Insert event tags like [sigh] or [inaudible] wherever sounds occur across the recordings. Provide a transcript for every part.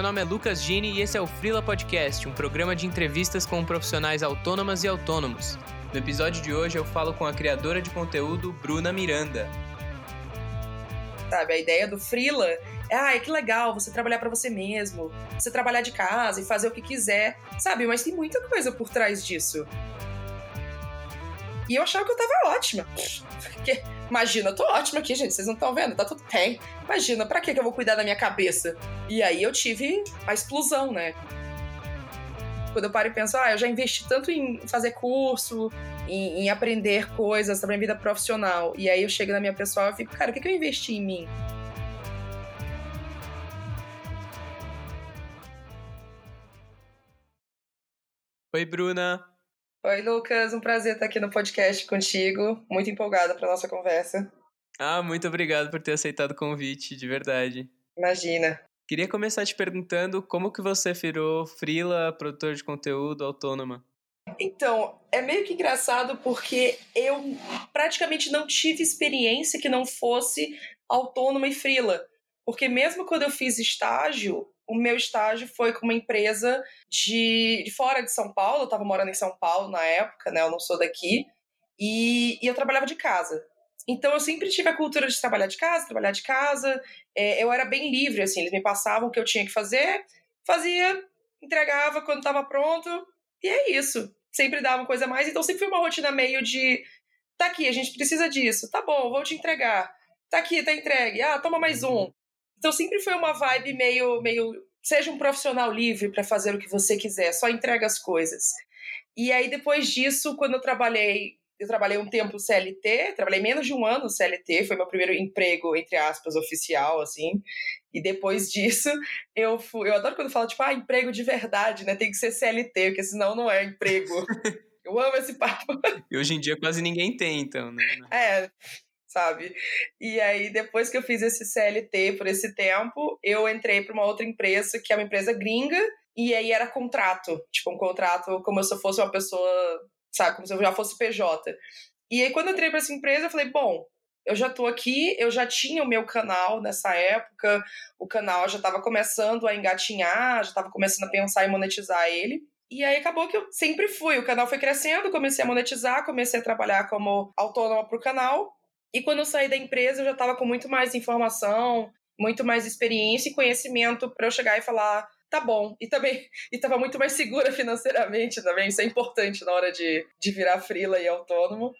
meu nome é Lucas Gini e esse é o Frila Podcast, um programa de entrevistas com profissionais autônomas e autônomos. No episódio de hoje eu falo com a criadora de conteúdo Bruna Miranda. Sabe, a ideia do Frila é, ah, que legal você trabalhar para você mesmo, você trabalhar de casa e fazer o que quiser, sabe? Mas tem muita coisa por trás disso. E eu achava que eu tava ótima. Porque, imagina, eu tô ótima aqui, gente. Vocês não estão vendo? Tá tudo bem. Imagina, pra que eu vou cuidar da minha cabeça? E aí eu tive a explosão, né? Quando eu paro e penso, ah, eu já investi tanto em fazer curso, em, em aprender coisas sobre a minha vida profissional. E aí eu chego na minha pessoal e fico, cara, o que, que eu investi em mim? Oi, Bruna. Oi, Lucas. Um prazer estar aqui no podcast contigo. Muito empolgada para nossa conversa. Ah, muito obrigado por ter aceitado o convite, de verdade. Imagina. Queria começar te perguntando como que você virou freela, produtor de conteúdo, autônoma. Então, é meio que engraçado porque eu praticamente não tive experiência que não fosse autônoma e freela. Porque mesmo quando eu fiz estágio, o meu estágio foi com uma empresa de, de fora de São Paulo, eu estava morando em São Paulo na época, né? Eu não sou daqui, e, e eu trabalhava de casa. Então eu sempre tive a cultura de trabalhar de casa, trabalhar de casa. É, eu era bem livre, assim, eles me passavam o que eu tinha que fazer, fazia, entregava quando estava pronto, e é isso. Sempre dava coisa a mais, então sempre foi uma rotina meio de tá aqui, a gente precisa disso, tá bom, vou te entregar. Tá aqui, tá entregue. Ah, toma mais um. Então sempre foi uma vibe meio, meio seja um profissional livre para fazer o que você quiser, só entrega as coisas. E aí depois disso, quando eu trabalhei, eu trabalhei um tempo CLT, trabalhei menos de um ano CLT, foi meu primeiro emprego entre aspas oficial assim. E depois disso, eu fui, eu adoro quando fala tipo, ah, emprego de verdade, né? Tem que ser CLT, porque senão não é emprego. [laughs] Eu amo esse papo. E hoje em dia quase ninguém tem, então, né? É, sabe? E aí, depois que eu fiz esse CLT por esse tempo, eu entrei para uma outra empresa, que é uma empresa gringa, e aí era contrato, tipo, um contrato como se eu fosse uma pessoa, sabe, como se eu já fosse PJ. E aí, quando eu entrei para essa empresa, eu falei, bom, eu já tô aqui, eu já tinha o meu canal nessa época, o canal já estava começando a engatinhar, já estava começando a pensar em monetizar ele. E aí acabou que eu sempre fui, o canal foi crescendo, comecei a monetizar, comecei a trabalhar como autônoma para o canal. E quando eu saí da empresa, eu já estava com muito mais informação, muito mais experiência e conhecimento para eu chegar e falar, tá bom. E também [laughs] estava muito mais segura [laughs] financeiramente também, isso é importante na hora de, de virar frila e autônomo,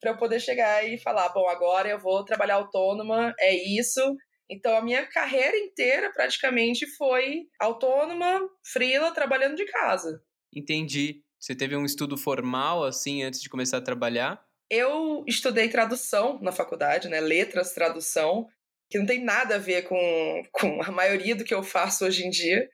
para eu poder chegar e falar, bom, agora eu vou trabalhar autônoma, é isso. Então a minha carreira inteira praticamente foi autônoma, frila, trabalhando de casa. Entendi. Você teve um estudo formal assim antes de começar a trabalhar? Eu estudei tradução na faculdade, né? Letras, tradução, que não tem nada a ver com, [laughs] com a maioria do que eu faço hoje em dia,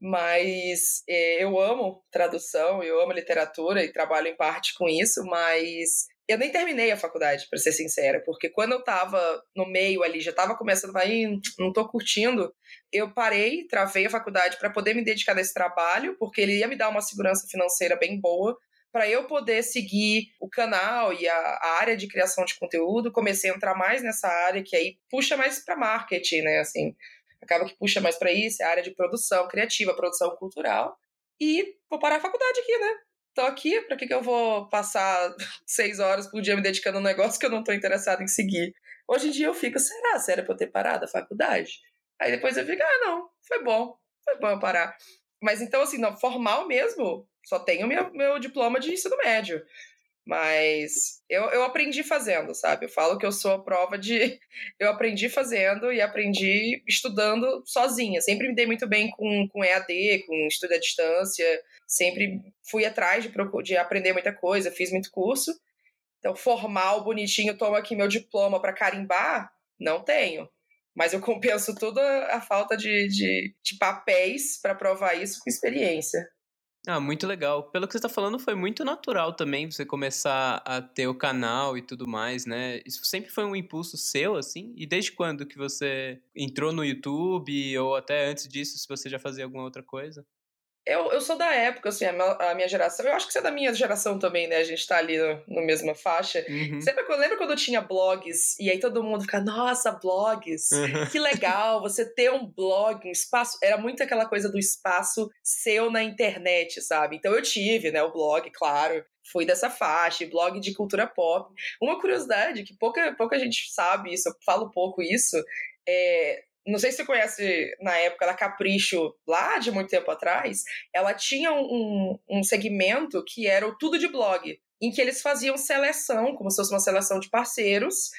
mas é, eu amo tradução, eu amo literatura e trabalho em parte com isso, mas eu nem terminei a faculdade, para ser sincera, porque quando eu tava no meio ali, já tava começando a ir, não tô curtindo, eu parei, travei a faculdade para poder me dedicar nesse trabalho, porque ele ia me dar uma segurança financeira bem boa, para eu poder seguir o canal e a, a, área de criação de conteúdo, comecei a entrar mais nessa área que aí puxa mais para marketing, né? Assim, acaba que puxa mais para isso, é a área de produção criativa, produção cultural. E vou parar a faculdade aqui, né? Tô aqui, para que, que eu vou passar [laughs] seis horas por dia me dedicando a um negócio que eu não tô interessado em seguir? Hoje em dia eu fico, será? Sério pra eu ter parado a faculdade? Aí depois eu fico, ah, não, foi bom, foi bom eu parar. Mas então, assim, não, formal mesmo, só tenho meu, meu diploma de ensino médio. Mas eu, eu aprendi fazendo, sabe? Eu falo que eu sou a prova de. [laughs] Eu aprendi fazendo e aprendi estudando sozinha. Sempre me dei muito bem com, com EAD, com estudo à distância. Sempre fui atrás de, de aprender muita coisa, fiz muito curso. Então, formal, bonitinho, tomo aqui meu diploma para carimbar, não tenho. Mas eu [laughs] compenso toda a falta de, de, de papéis para provar isso com experiência. Ah, muito legal. Pelo que você está falando, foi muito natural também você começar a ter o canal e tudo mais, né? Isso sempre foi um impulso seu, assim? E desde quando que você entrou no YouTube ou até antes disso, se você já fazia alguma outra coisa? Eu, eu sou da época, assim, a minha, geração. Eu acho que você é da minha geração também, né? A gente tá ali no mesma faixa. Uhum. Sempre, lembra quando eu tinha blogs e aí todo mundo fica, nossa, blogs, uhum. que legal você ter um blog, um espaço. Era muito aquela coisa do espaço seu na internet, sabe? Então eu tive, né, o blog, claro. Fui dessa faixa, blog de cultura pop. Uma curiosidade que pouca, pouca gente sabe isso, eu falo pouco isso, é, não sei se você conhece na época da Capricho, lá de muito tempo atrás, ela tinha um, um segmento que era o Tudo de Blog, em que eles faziam seleção, como se fosse uma seleção de parceiros,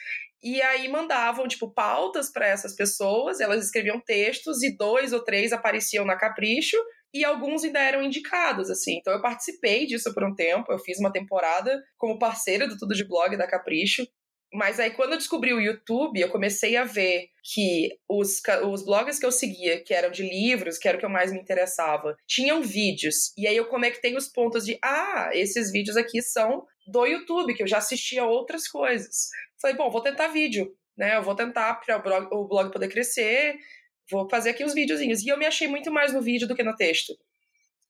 e aí mandavam, tipo, pautas para essas pessoas, elas escreviam textos e dois ou três apareciam na Capricho e alguns ainda eram indicados, assim. Então eu participei disso por um tempo, eu fiz uma temporada como parceira do Tudo de Blog da Capricho. Mas aí, quando eu descobri o YouTube, eu comecei a ver que os, os blogs que eu seguia, que eram de livros, que era o que eu mais me interessava, tinham vídeos. E aí eu conectei os pontos de, ah, esses vídeos aqui são do YouTube, que eu já assistia outras coisas. Falei, bom, vou tentar vídeo, né? Eu vou tentar para o blog, o blog poder crescer, vou fazer aqui uns videozinhos. E eu me achei muito mais no vídeo do que no texto.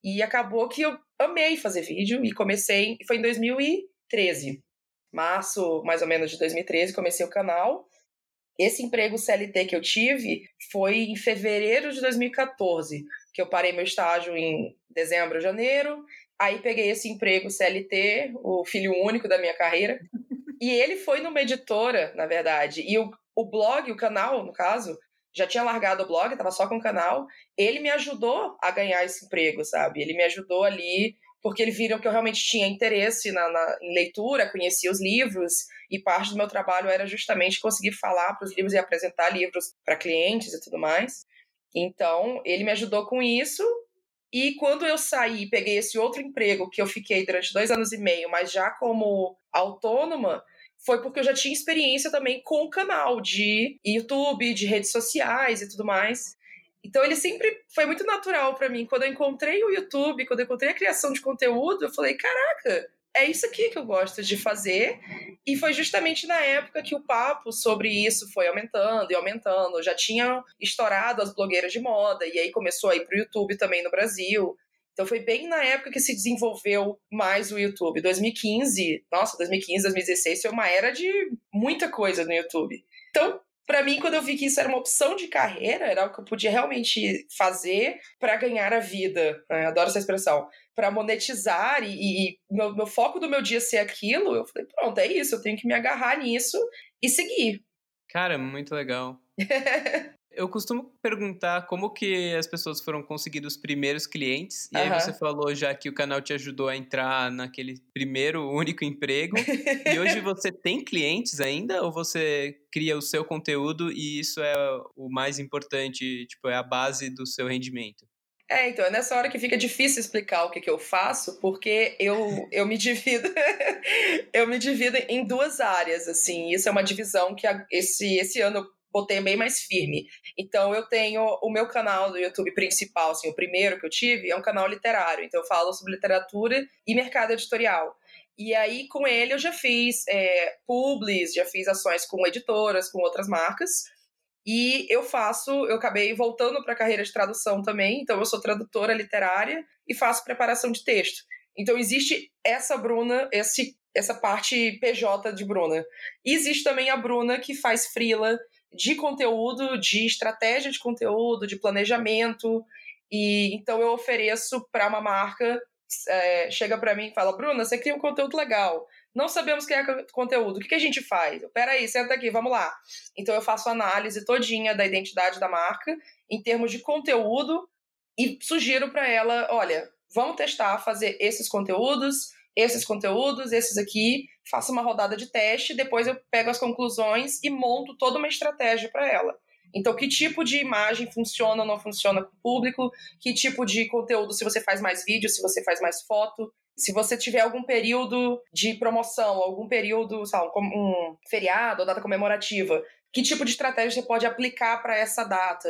E acabou que eu amei fazer vídeo e comecei, foi em 2013 março, mais ou menos, de 2013, comecei o canal. Esse emprego CLT que eu tive foi em fevereiro de 2014, que eu parei meu estágio em dezembro, janeiro. Aí peguei esse emprego CLT, o filho único da minha carreira. E ele foi numa editora, na verdade. E o, o blog, o canal, no caso, já tinha largado o blog, estava só com o canal. Ele me ajudou a ganhar esse emprego, sabe? Ele me ajudou ali porque eles viram que eu realmente tinha interesse na, na, em leitura, conhecia os livros, e parte do meu trabalho era justamente conseguir falar para os livros e apresentar livros para clientes e tudo mais. Então, ele me ajudou com isso. E quando eu saí, peguei esse outro emprego que eu fiquei durante dois anos e meio, mas já como autônoma, foi porque eu já tinha experiência também com o canal de YouTube, de redes sociais e tudo mais. Então ele sempre foi muito natural para mim. Quando eu encontrei o YouTube, quando eu encontrei a criação de conteúdo, eu falei: caraca, é isso aqui que eu gosto de fazer. E foi justamente na época que o papo sobre isso foi aumentando e aumentando. Já tinha estourado as blogueiras de moda, e aí começou a ir pro YouTube também no Brasil. Então foi bem na época que se desenvolveu mais o YouTube. 2015, nossa, 2015, 2016 foi uma era de muita coisa no YouTube. Então, para mim, quando eu vi que isso era uma opção de carreira, era o que eu podia realmente fazer para ganhar a vida. Né? Adoro essa expressão. Para monetizar e, e meu, meu, foco do meu dia ser aquilo, eu falei, pronto, é isso, eu tenho que me agarrar nisso e seguir. Cara, muito legal. [laughs] Eu costumo perguntar como que as pessoas foram conseguindo os primeiros clientes. E uhum. aí você falou já que o canal te ajudou a entrar naquele primeiro único emprego. [laughs] e hoje você tem clientes ainda ou você cria o seu conteúdo e isso é o mais importante, tipo, é a base do seu rendimento? É, então, é nessa hora que fica difícil explicar o que, que eu faço, porque eu, [laughs] eu me divido [laughs] eu me divido em duas áreas, assim. Isso é uma divisão que esse, esse ano botei bem mais firme. Então eu tenho o meu canal do YouTube principal, assim, o primeiro que eu tive, é um canal literário. Então eu falo sobre literatura e mercado editorial. E aí, com ele, eu já fiz é, publis, já fiz ações com editoras, com outras marcas. E eu faço, eu acabei voltando para a carreira de tradução também, então eu sou tradutora literária e faço preparação de texto. Então existe essa Bruna, esse, essa parte PJ de Bruna. E existe também a Bruna que faz freela, de conteúdo, de estratégia de conteúdo, de planejamento. E então eu ofereço para uma marca, é, chega para mim e fala: Bruna, você cria um conteúdo legal. Não sabemos que é conteúdo. O que, que a gente faz? Peraí, senta aqui, vamos lá. Então eu faço análise todinha da identidade da marca em termos de conteúdo e sugiro para ela: olha, vamos testar fazer esses conteúdos esses conteúdos, esses aqui, faço uma rodada de teste, depois eu pego as conclusões e monto toda uma estratégia para ela. Então, que tipo de imagem funciona ou não funciona com o público? Que tipo de conteúdo, se você faz mais vídeo, se você faz mais foto? Se você tiver algum período de promoção, algum período, sabe, um, um feriado ou data comemorativa, que tipo de estratégia você pode aplicar para essa data?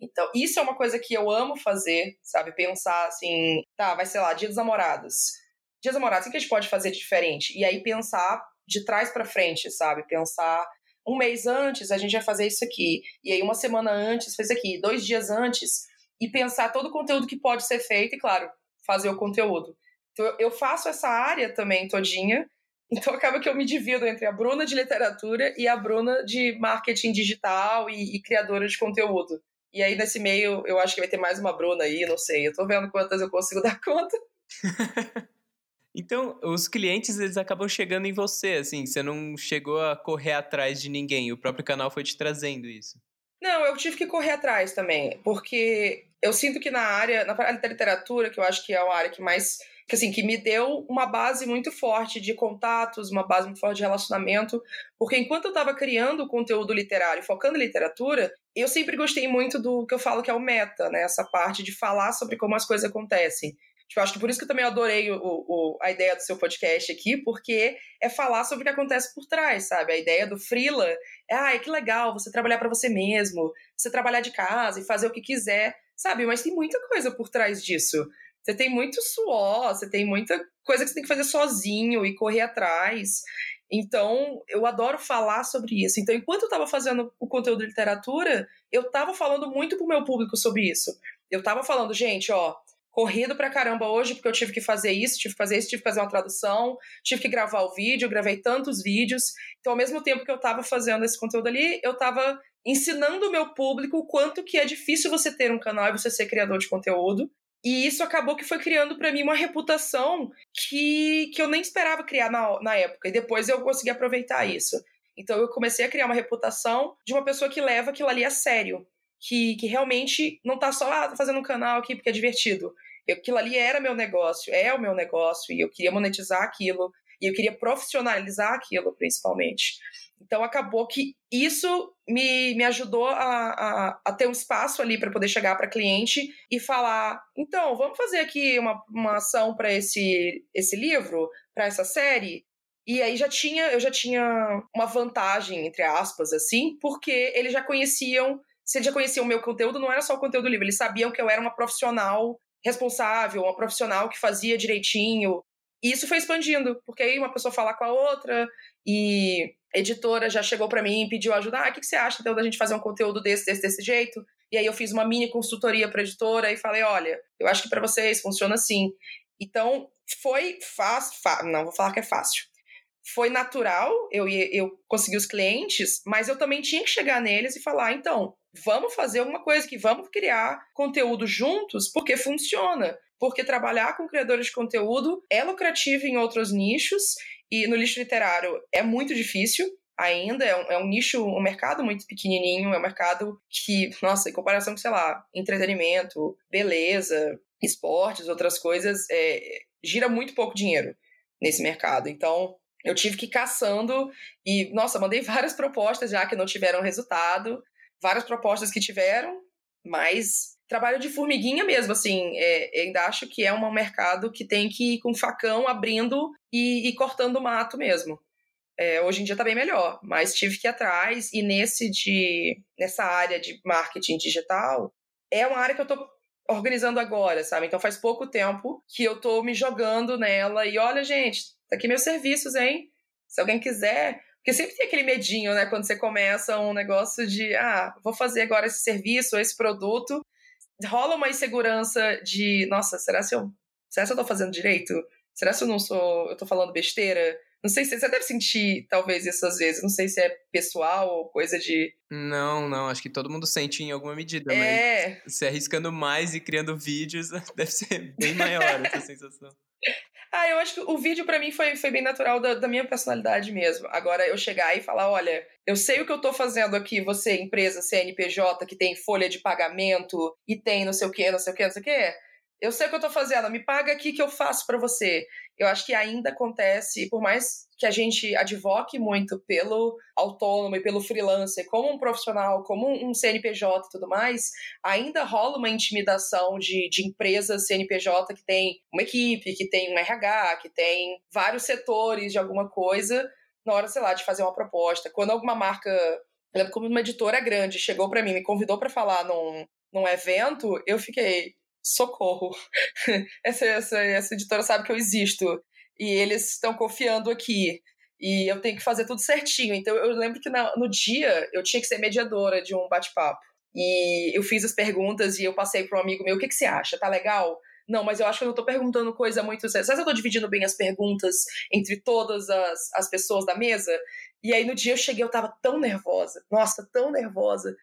Então, isso é uma coisa que eu amo fazer, sabe? Pensar assim, tá, vai ser lá, Dia dos Namorados dias namorados, o que a gente pode fazer de diferente? E aí pensar de trás para frente, sabe? Pensar um mês antes a gente vai fazer isso aqui, e aí uma semana antes fez aqui, dois dias antes e pensar todo o conteúdo que pode ser feito e, claro, fazer o conteúdo. Então, eu faço essa área também todinha, então acaba que eu me divido entre a Bruna de literatura e a Bruna de marketing digital e, e criadora de conteúdo. E aí, nesse meio, eu acho que vai ter mais uma Bruna aí, não sei. Eu tô vendo quantas eu consigo [laughs] dar conta. [laughs] então, os clientes, eles acabam chegando em você, assim. Você não chegou a correr atrás de ninguém. O próprio canal foi te trazendo isso. Não, eu tive que correr atrás também. Porque eu sinto que na área, na área da literatura, que eu acho que é a área que mais que assim que me deu uma base muito forte de contatos, uma base muito forte de relacionamento, porque enquanto eu estava criando conteúdo literário, focando em literatura, eu sempre gostei muito do que eu falo que é o meta, né? Essa parte de falar sobre como as coisas acontecem. Tipo, acho que por isso que eu também adorei o, o, a ideia do seu podcast aqui, porque é falar sobre o que acontece por trás, sabe? A ideia do freela é, ah, que legal você trabalhar para você mesmo, você trabalhar de casa e fazer o que quiser, sabe? Mas tem muita coisa por trás disso. Você tem muito suor, você tem muita coisa que você tem que fazer sozinho e correr atrás. Então, eu adoro falar sobre isso. Então, enquanto eu estava fazendo o conteúdo de literatura, eu estava falando muito pro meu público sobre isso. Eu estava falando, gente, ó, corrido pra caramba hoje, porque eu tive que fazer isso, tive que fazer isso, tive que fazer uma tradução, tive que gravar o vídeo, gravei tantos vídeos. Então, ao mesmo tempo que eu estava fazendo esse conteúdo ali, eu estava ensinando o meu público o quanto que é difícil você ter um canal e você ser criador de conteúdo. E isso acabou que foi criando para mim uma reputação que, que eu nem esperava criar na, na época. E depois eu consegui aproveitar isso. Então eu comecei a criar uma reputação de uma pessoa que leva aquilo ali a sério. Que, que realmente não tá só ah, fazendo um canal aqui porque é divertido. Eu, aquilo ali era meu negócio, é o meu negócio, e eu queria monetizar aquilo, e eu queria profissionalizar aquilo, principalmente. Então acabou que isso me, me ajudou a, a, a ter um espaço ali para poder chegar para cliente e falar: então, vamos fazer aqui uma, uma ação para esse, esse livro, para essa série. E aí já tinha, eu já tinha uma vantagem, entre aspas, assim, porque eles já conheciam, se eles já conheciam o meu conteúdo, não era só o conteúdo do livro, eles sabiam que eu era uma profissional responsável, uma profissional que fazia direitinho. E isso foi expandindo, porque aí uma pessoa fala com a outra, e editora já chegou para mim e pediu ajuda. Ah, o que, que você acha então da gente fazer um conteúdo desse, desse, desse jeito? E aí eu fiz uma mini consultoria para editora e falei, olha, eu acho que para vocês funciona assim. Então foi fácil, não vou falar que é fácil. Foi natural, eu eu consegui os clientes, mas eu também tinha que chegar neles e falar, então, vamos fazer alguma coisa que vamos criar conteúdo juntos, porque funciona. Porque trabalhar com criadores de conteúdo é lucrativo em outros nichos e no lixo literário é muito difícil ainda, é um, é um, nicho, um mercado muito pequenininho, é um mercado que, nossa, em comparação com, sei lá, entretenimento, beleza, esportes, outras coisas, é, gira muito pouco dinheiro nesse mercado. Então, eu tive que ir caçando e, nossa, mandei [laughs] várias propostas já que não tiveram resultado, várias propostas que tiveram, mas trabalho de formiguinha mesmo, assim. É, ainda acho que é um mercado que tem que ir com facão abrindo e, e cortando o mato mesmo. É, hoje em dia está bem melhor, mas tive que ir atrás e nesse de nessa área de marketing digital é uma área que eu estou organizando agora, sabe? Então faz pouco tempo que eu estou me jogando nela e olha, gente, tá aqui meus serviços, hein? Se alguém quiser, porque sempre tem aquele medinho, né, quando você começa um negócio de, ah, vou fazer agora esse serviço, esse produto, rola uma insegurança de, nossa, será se eu, será se eu tô fazendo direito? Será se eu não sou, eu tô falando besteira? Não sei se você deve sentir talvez isso às vezes, não sei se é pessoal ou coisa de Não, não, acho que todo mundo sente em alguma medida, é... mas se arriscando mais e criando vídeos, [laughs] deve ser bem maior essa sensação. Ah, eu acho que o vídeo para mim foi, foi bem natural da, da, minha personalidade mesmo. Agora, eu chegar e falar: olha, eu sei o que eu tô fazendo aqui, você, empresa CNPJ, que tem folha de pagamento e tem não sei o quê, não sei o quê, não sei o quê. Eu sei o que eu tô fazendo, me paga aqui que eu faço para você eu acho que ainda acontece, por mais que a gente advoque muito pelo autônomo e pelo freelancer, como um profissional, como um CNPJ e tudo mais, ainda rola uma intimidação de, de empresas CNPJ que tem uma equipe, que tem um RH, que tem vários setores de alguma coisa, na hora, sei lá, de fazer uma proposta. Quando alguma marca, eu lembro como uma editora grande chegou para mim, me convidou para falar num, num evento, eu fiquei, socorro. [laughs] essa, essa, essa editora sabe que eu existo. E eles estão confiando aqui. E eu tenho que fazer tudo certinho. Então eu lembro que na, no dia eu tinha que ser mediadora de um bate-papo. E eu fiz as perguntas e eu passei para um amigo meu: o que, que você acha? Tá legal? Não, mas eu acho que eu não tô perguntando coisa muito séria. Sabe se eu tô dividindo bem as perguntas entre todas as, as pessoas da mesa? E aí no dia eu cheguei, eu tava tão nervosa. Nossa, tão nervosa.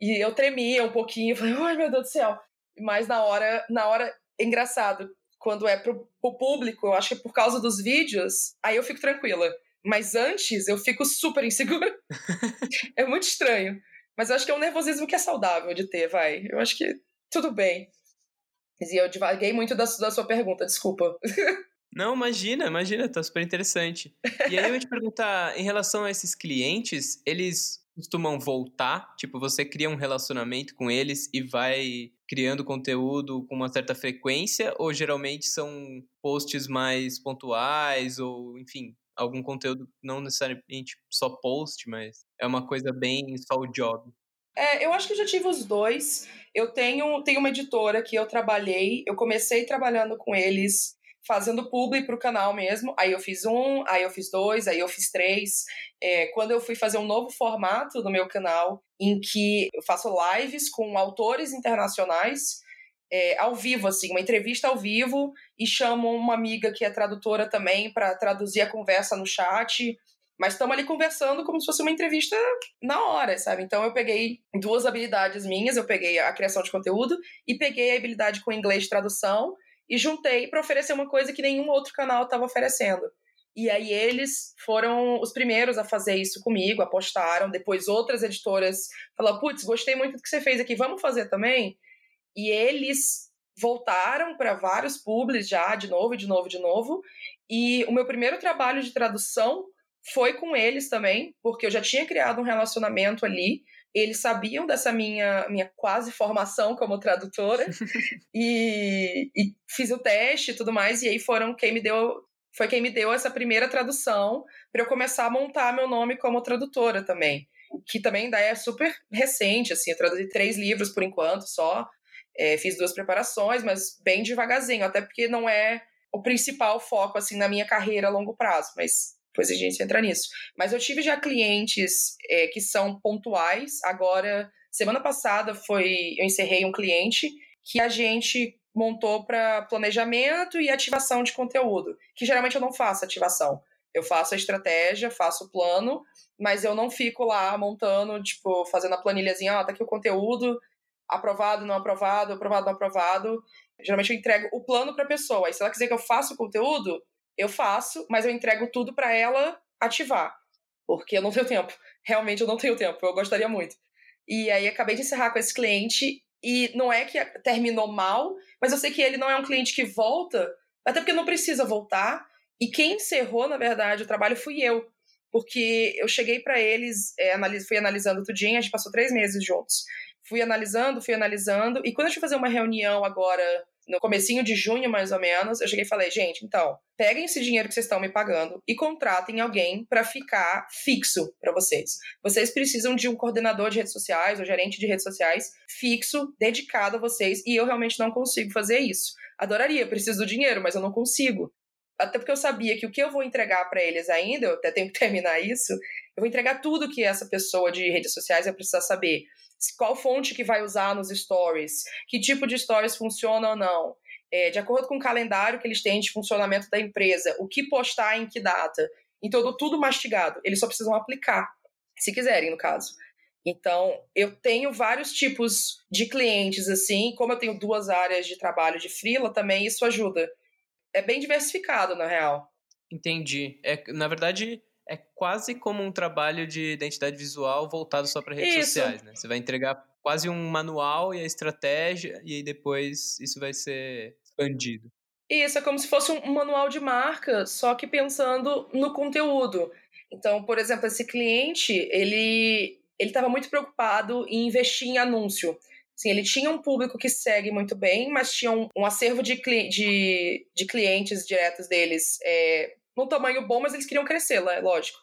E eu tremia um pouquinho, falei, ai meu Deus do céu. Mas na hora, na hora, é engraçado, quando é pro, pro público, eu acho que é por causa dos vídeos, aí eu fico tranquila. Mas antes eu fico super insegura. [laughs] é muito estranho. Mas eu acho que é um nervosismo que é saudável de ter, vai. Eu acho que tudo bem. E eu divaguei muito da, da sua pergunta, desculpa. [laughs] Não, imagina, imagina, tá super interessante. E aí eu ia te perguntar, em relação a esses clientes, eles costumam voltar? Tipo, você cria um relacionamento com eles e vai criando conteúdo com uma certa frequência? Ou geralmente são posts mais pontuais? Ou, enfim, algum conteúdo não necessariamente só post, mas é uma coisa bem só o job? É, eu acho que eu já tive os dois. Eu tenho, tenho uma editora que eu trabalhei, eu comecei trabalhando com eles, fazendo publi para o canal mesmo. Aí eu fiz um, aí eu fiz dois, aí eu fiz três. É, quando eu fui fazer um novo formato no meu canal, em que eu faço lives com autores internacionais, é, ao vivo, assim, uma entrevista ao vivo, e chamo uma amiga que é tradutora também para traduzir a conversa no chat. Mas estamos ali conversando como se fosse uma entrevista na hora, sabe? Então eu peguei duas habilidades minhas, eu peguei a criação de conteúdo e peguei a habilidade com inglês de tradução e juntei para oferecer uma coisa que nenhum outro canal estava oferecendo. E aí eles foram os primeiros a fazer isso comigo, apostaram. Depois outras editoras falaram: "Putz, gostei muito do que você fez aqui, vamos fazer também?" E eles voltaram para vários publis já, de novo, de novo, de novo. E o meu primeiro trabalho de tradução foi com eles também, porque eu já tinha criado um relacionamento ali. Eles sabiam dessa minha, minha quase formação como tradutora [laughs] e, e fiz o teste e tudo mais. E aí foram quem me deu foi quem me deu essa primeira tradução para eu começar a montar meu nome como tradutora também, que também ainda é super recente, assim, eu traduzi três livros por enquanto só, é, fiz duas preparações, mas bem devagarzinho, até porque não é o principal foco, assim, na minha carreira a longo prazo, mas depois a gente entra nisso. Mas eu tive já clientes é, que são pontuais. Agora, semana passada foi, eu encerrei um cliente que a gente montou para planejamento e ativação de conteúdo, que geralmente eu não faço ativação. Eu faço a estratégia, faço o plano, mas eu não fico lá montando, tipo, fazendo a planilhazinha, ó, ah, tá aqui o conteúdo, aprovado, não aprovado, aprovado, não aprovado. Geralmente eu entrego o plano para a pessoa. Aí se ela quiser que eu faça o conteúdo, eu faço, mas eu entrego tudo para ela ativar, porque eu não tenho tempo. Realmente eu não tenho tempo, eu gostaria muito. E aí acabei de encerrar com esse cliente e não é que terminou mal, mas eu sei que ele não é um cliente que volta, até porque não precisa voltar. E quem encerrou, na verdade, o trabalho fui eu, porque eu cheguei para eles, é, fui analisando tudinho, a gente passou três meses juntos. Fui analisando, fui analisando, e quando a gente fazer uma reunião agora no comecinho de junho, mais ou menos, eu cheguei e falei, gente, então, peguem esse dinheiro que vocês estão me pagando e contratem alguém para ficar fixo para vocês. Vocês precisam de um coordenador de redes sociais ou gerente de redes sociais fixo, dedicado a vocês, e eu realmente não consigo fazer isso. Adoraria, preciso do dinheiro, mas eu não consigo. Até porque eu sabia que o que eu vou entregar para eles ainda, eu até tenho que [laughs] terminar isso, eu vou entregar tudo que essa pessoa de redes sociais vai precisar saber qual fonte que vai usar nos stories, que tipo de stories funciona ou não, é, de acordo com o calendário que eles têm de funcionamento da empresa, o que postar em que data. Então, tudo mastigado. Eles só precisam aplicar, se quiserem, no caso. Então, eu tenho vários tipos de clientes, assim, como eu tenho duas áreas de trabalho de freela, também isso ajuda. É bem diversificado, na real. Entendi. É, na verdade, é quase como um trabalho de identidade visual voltado só para redes isso. sociais, né? Você vai entregar quase um manual e a estratégia e aí depois isso vai ser expandido. Isso, é como se fosse um manual de marca, só que pensando no conteúdo. Então, por exemplo, esse cliente, ele ele estava muito preocupado em investir em anúncio. Assim, ele tinha um público que segue muito bem, mas tinha um, um acervo de, de, de clientes diretos deles é, num tamanho bom, mas eles queriam crescer, é lógico.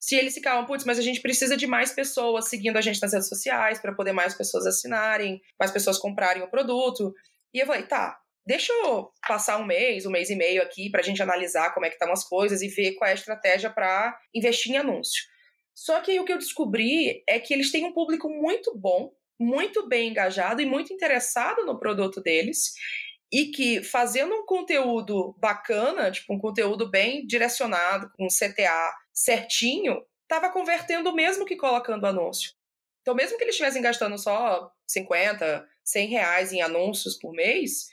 Se eles ficavam, putz, mas a gente precisa de mais pessoas seguindo a gente nas redes sociais para poder mais pessoas assinarem, mais pessoas comprarem o produto. E eu falei, tá, deixa eu passar um mês, um mês e meio aqui para a gente analisar como é que estão as coisas e ver qual é a estratégia para investir em anúncio. Só que o que eu descobri é que eles têm um público muito bom, muito bem engajado e muito interessado no produto deles e que fazendo um conteúdo bacana, tipo um conteúdo bem direcionado, com CTA certinho, estava convertendo mesmo que colocando anúncio. Então, mesmo que eles estivessem gastando só 50, 100 reais em anúncios por mês,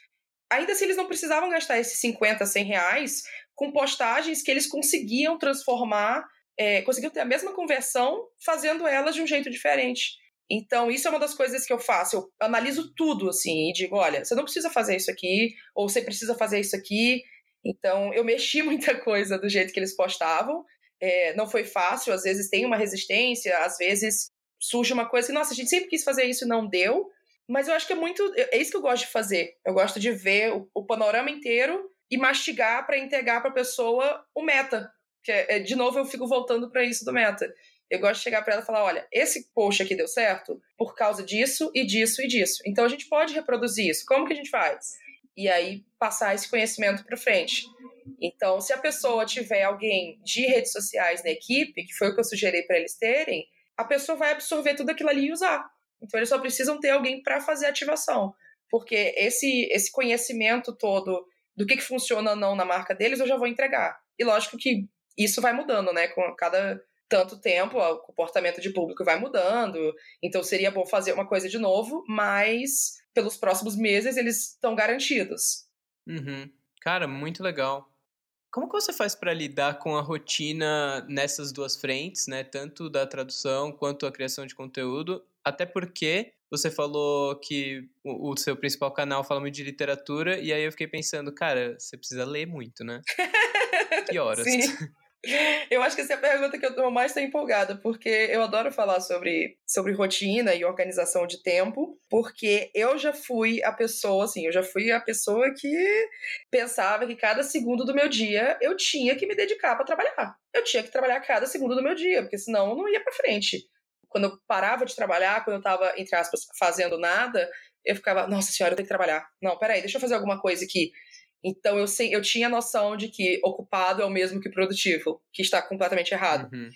ainda assim eles não precisavam gastar esses 50, 100 reais com postagens que eles conseguiam transformar, é, conseguiam ter a mesma conversão fazendo elas de um jeito diferente. Então, isso é uma das coisas que eu faço. Eu analiso tudo, assim, e digo: olha, você não precisa fazer isso aqui, ou você precisa fazer isso aqui. Então, eu mexi [laughs] muita coisa do jeito que eles postavam. É, não foi fácil, às vezes tem uma resistência, às vezes surge uma coisa que, nossa, a gente sempre quis fazer isso e não deu. Mas eu acho que é muito. É isso que eu gosto de fazer. Eu gosto de ver o, o panorama inteiro e mastigar para entregar para a pessoa o meta. Que é, é, de novo, eu fico voltando para isso do meta. Eu gosto de chegar para ela e falar: olha, esse post aqui deu certo por causa disso e disso e disso. Então a gente pode reproduzir isso. Como que a gente faz? E aí passar esse conhecimento para frente. Então, se a pessoa tiver alguém de redes sociais na equipe, que foi o que eu sugeri para eles terem, a pessoa vai absorver tudo aquilo ali e usar. Então, eles só precisam ter alguém para fazer a ativação. Porque esse, esse conhecimento todo do que, que funciona ou não na marca deles, eu já vou entregar. E lógico que isso vai mudando, né? Com cada tanto tempo, o comportamento de público vai mudando. Então, seria bom fazer uma coisa de novo, mas pelos próximos meses eles estão garantidos. Uhum. Cara, muito legal. Como que você faz para lidar com a rotina nessas duas frentes, né? Tanto da tradução quanto a criação de conteúdo, até porque você falou que o, o, seu principal canal fala muito de literatura, e aí eu fiquei pensando, cara, você precisa ler muito, né? [laughs] que horas? Sim. [laughs] Eu acho que essa é a pergunta que eu mais estou empolgada, porque eu adoro falar sobre, sobre rotina e organização de tempo, porque eu já fui a pessoa, assim, eu já fui a pessoa que pensava que cada segundo do meu dia eu tinha que me dedicar para trabalhar. Eu tinha que trabalhar cada segundo do meu dia, porque senão eu não ia para frente. Quando eu parava de trabalhar, quando eu estava, entre aspas, fazendo nada, eu ficava, nossa senhora, eu tenho que trabalhar. Não, peraí, deixa eu fazer alguma coisa aqui. Então eu, sei, eu tinha noção de que ocupado é o mesmo que produtivo, que está completamente errado. Uhum.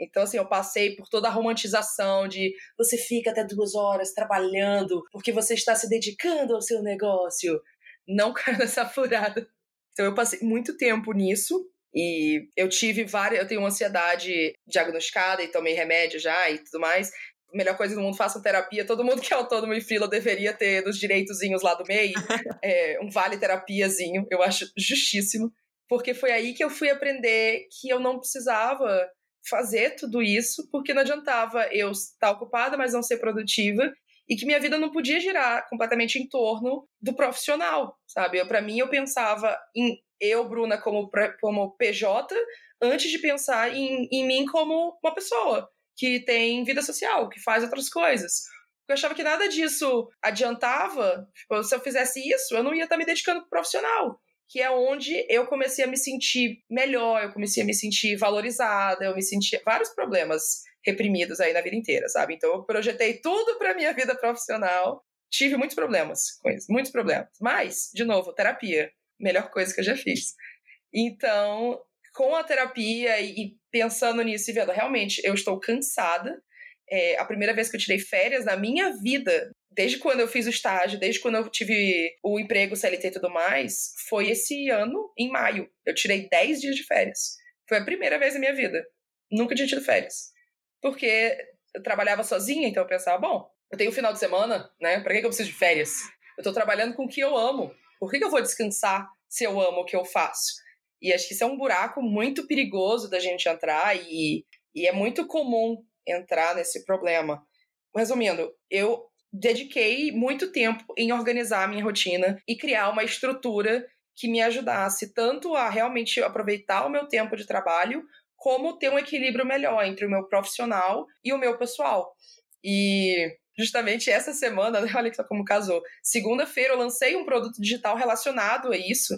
Então, assim, eu passei por toda a romantização de você fica até duas horas trabalhando porque você está se dedicando ao seu negócio. Não [laughs] caiu nessa furada. Então, eu passei muito tempo nisso e eu tive várias. Eu tenho uma ansiedade diagnosticada e tomei remédio já e tudo mais melhor coisa do mundo, façam terapia. Todo mundo que é autônomo e fila deveria ter dos direitozinhos lá do MEI, [laughs] é, um vale terapiazinho. Eu acho justíssimo. Porque foi aí que eu fui aprender que eu não precisava fazer tudo isso, porque não adiantava eu estar ocupada, mas não ser produtiva, e que minha vida não podia girar completamente em torno do profissional, sabe? Para mim, eu pensava em eu, Bruna, como, como PJ, antes de pensar em, em mim como uma pessoa que tem vida social, que faz outras coisas. Eu achava que nada disso adiantava. Tipo, se eu fizesse isso, eu não ia estar me dedicando pro profissional. Que é onde eu comecei a me sentir melhor, eu comecei a me sentir valorizada, eu me senti vários problemas reprimidos aí na vida inteira, sabe? Então eu projetei tudo para minha vida profissional. Tive muitos problemas com isso, muitos problemas. Mas, de novo, terapia, melhor coisa que eu já fiz. Então, com a terapia e pensando nisso e vendo, realmente, eu estou cansada. É, a primeira vez que eu tirei férias na minha vida, desde quando eu fiz o estágio, desde quando eu tive o emprego CLT e tudo mais, foi esse ano, em maio. Eu tirei 10 dias de férias. Foi a primeira vez na minha vida. Nunca tinha tido férias. Porque eu trabalhava sozinha, então eu pensava, bom, eu tenho um final de semana, né? Pra que eu preciso de férias? Eu tô trabalhando com o que eu amo. Por que eu vou descansar se eu amo o que eu faço? E acho que isso é um buraco muito perigoso da gente entrar e, e é muito comum entrar nesse problema. Resumindo, eu dediquei muito tempo em organizar a minha rotina e criar uma estrutura que me ajudasse tanto a realmente aproveitar o meu tempo de trabalho, como ter um equilíbrio melhor entre o meu profissional e o meu pessoal. E justamente essa semana, [laughs] olha só como casou. Segunda-feira eu lancei um produto digital relacionado a isso,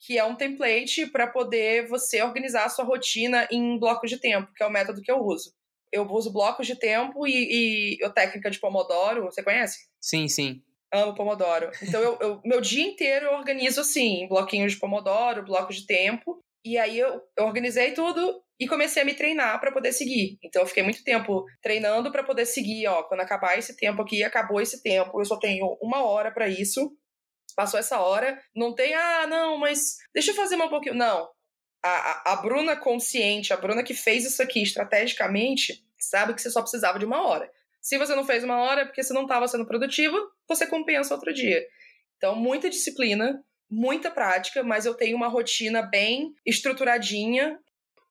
que é um template para poder você organizar a sua rotina em blocos de tempo, que é o método que eu uso. Eu uso blocos de tempo e, e a técnica de Pomodoro, você conhece? Sim, sim. Amo Pomodoro. Então, eu, eu, meu dia inteiro eu organizo assim, em bloquinhos de Pomodoro, blocos de tempo. E aí eu, eu organizei tudo e comecei a me treinar para poder seguir. Então eu fiquei muito tempo treinando para poder seguir, ó, quando acabar esse tempo aqui, acabou esse tempo, eu só tenho uma hora para isso. Passou essa hora, não tem, ah, não, mas deixa eu fazer um pouquinho. Não. A, a, a Bruna consciente, a Bruna que fez isso aqui estrategicamente, sabe que você só precisava de uma hora. Se você não fez uma hora é porque você não estava sendo produtivo, você compensa outro dia. Então, muita disciplina, muita prática, mas eu tenho uma rotina bem estruturadinha.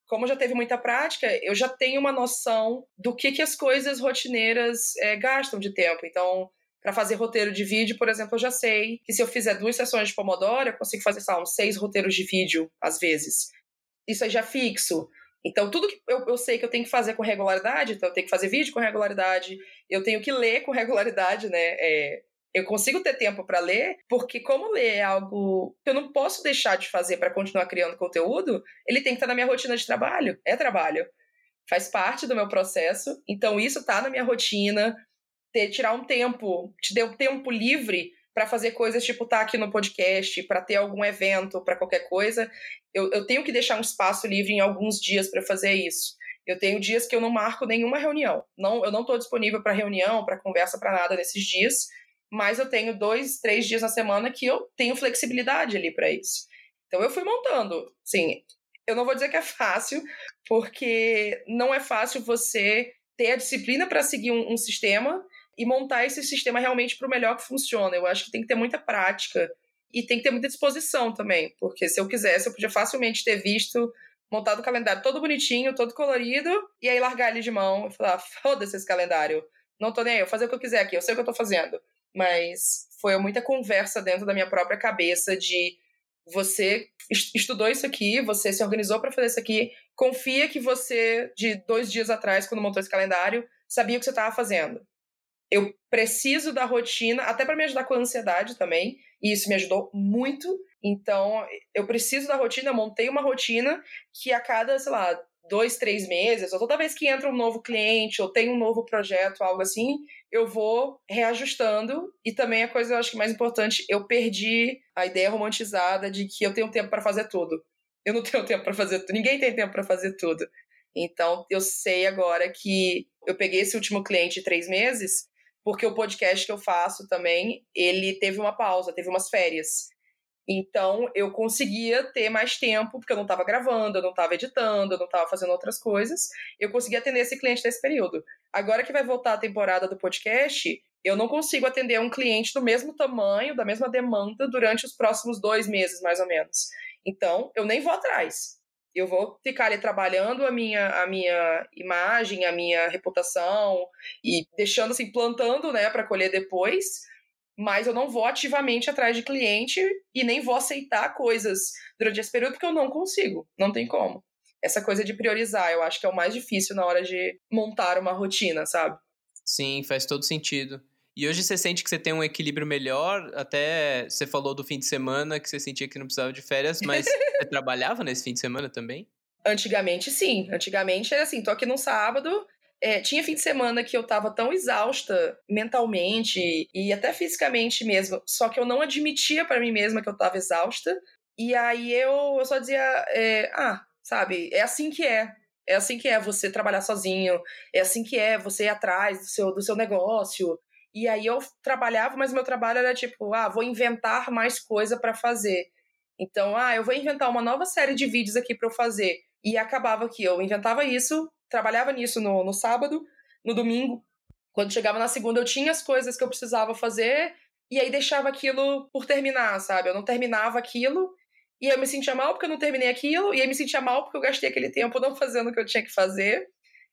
Como já teve muita prática, eu já tenho uma noção do que, que as coisas rotineiras é, gastam de tempo. Então, para fazer roteiro de vídeo, por exemplo, eu já sei que se eu fizer duas sessões de Pomodoro, eu consigo fazer, sabe, uns seis roteiros de vídeo, às vezes. Isso aí já fixo. Então, tudo que eu, eu, sei que eu tenho que fazer com regularidade, então eu tenho que fazer vídeo com regularidade, eu tenho que ler com regularidade, né? É, eu consigo ter tempo para ler, porque como ler é algo que eu não posso deixar de fazer para continuar criando conteúdo, ele tem que estar tá na minha rotina de trabalho. É trabalho. Faz parte do meu processo. Então isso tá na minha rotina. Ter, tirar um tempo, te deu tempo livre para fazer coisas tipo estar tá aqui no podcast, para ter algum evento, para qualquer coisa. Eu, eu tenho que deixar um espaço livre em alguns dias para fazer isso. Eu tenho dias que eu não marco nenhuma reunião. Não, eu não estou disponível para reunião, para conversa, para nada nesses dias mas eu tenho dois, três dias na semana que eu tenho flexibilidade ali para isso. Então eu fui montando. Sim, eu não vou dizer que é fácil, porque não é fácil você ter a disciplina para seguir um, um, sistema e montar esse sistema realmente para o melhor que funciona. Eu acho que tem que ter muita prática e tem que ter muita disposição também, porque se eu quisesse, eu podia facilmente ter visto montado o calendário todo bonitinho, todo colorido, e aí largar ele de mão e falar: foda-se esse calendário, não tô nem aí, eu vou fazer o que eu quiser aqui, eu sei o que eu tô fazendo mas foi muita conversa dentro da minha própria cabeça de você estudou isso aqui, você se organizou para fazer isso aqui, confia que você, de dois dias atrás, quando montou esse calendário, sabia o que você estava fazendo. Eu preciso da rotina, até para me ajudar com a ansiedade também, e isso me ajudou muito. Então, eu preciso da rotina, montei uma rotina que a cada, sei lá, dois, três meses, ou toda vez que entra um novo cliente, ou tem um novo projeto, algo assim, eu vou reajustando. E também a coisa, eu acho que mais importante, eu perdi a ideia romantizada de que eu tenho tempo para fazer tudo. Eu não [laughs] tenho tempo para fazer tudo, ninguém tem tempo para fazer tudo. Então, eu sei agora que eu peguei esse último cliente três meses, porque o podcast que eu faço também, ele teve uma pausa, teve umas férias. Então, eu conseguia ter mais tempo, porque eu não estava gravando, eu não estava editando, eu não estava fazendo outras coisas. Eu conseguia atender esse cliente nesse período. Agora que vai voltar a temporada do podcast, eu não consigo atender um cliente do mesmo tamanho, da mesma demanda, durante os próximos dois meses, mais ou menos. Então, eu nem vou atrás. Eu vou ficar ali trabalhando a minha, a minha imagem, a minha reputação e deixando assim, plantando, né, para colher depois mas eu não vou ativamente atrás de cliente e nem vou aceitar coisas durante esse período porque eu não consigo, não tem como. Essa coisa de priorizar, eu acho que é o mais difícil na hora de montar uma rotina, sabe? Sim, faz todo sentido. E hoje você sente que você tem um equilíbrio melhor? Até você falou do fim de semana, que você sentia que não precisava de férias, mas [laughs] você trabalhava nesse fim de semana também? Antigamente, sim. Antigamente era assim: tô aqui no sábado, é, tinha fim de semana que eu tava tão exausta mentalmente e até fisicamente mesmo, só que eu não admitia para mim mesma que eu tava exausta. E aí eu, eu só dizia, é, ah, sabe, é assim que é. É assim que é você trabalhar sozinho, é assim que é você ir atrás do seu, do seu negócio. E aí eu trabalhava, mas meu trabalho era tipo, ah, vou inventar mais coisa para fazer. Então, ah, eu vou inventar uma nova série de vídeos aqui para eu fazer. E acabava que eu inventava isso, trabalhava nisso no, no sábado, no domingo. Quando chegava na segunda, eu tinha as coisas que eu precisava fazer e aí deixava aquilo por terminar, sabe? Eu não terminava aquilo e eu me sentia mal porque eu não terminei aquilo e aí me sentia mal porque eu gastei aquele tempo não fazendo o que eu tinha que fazer.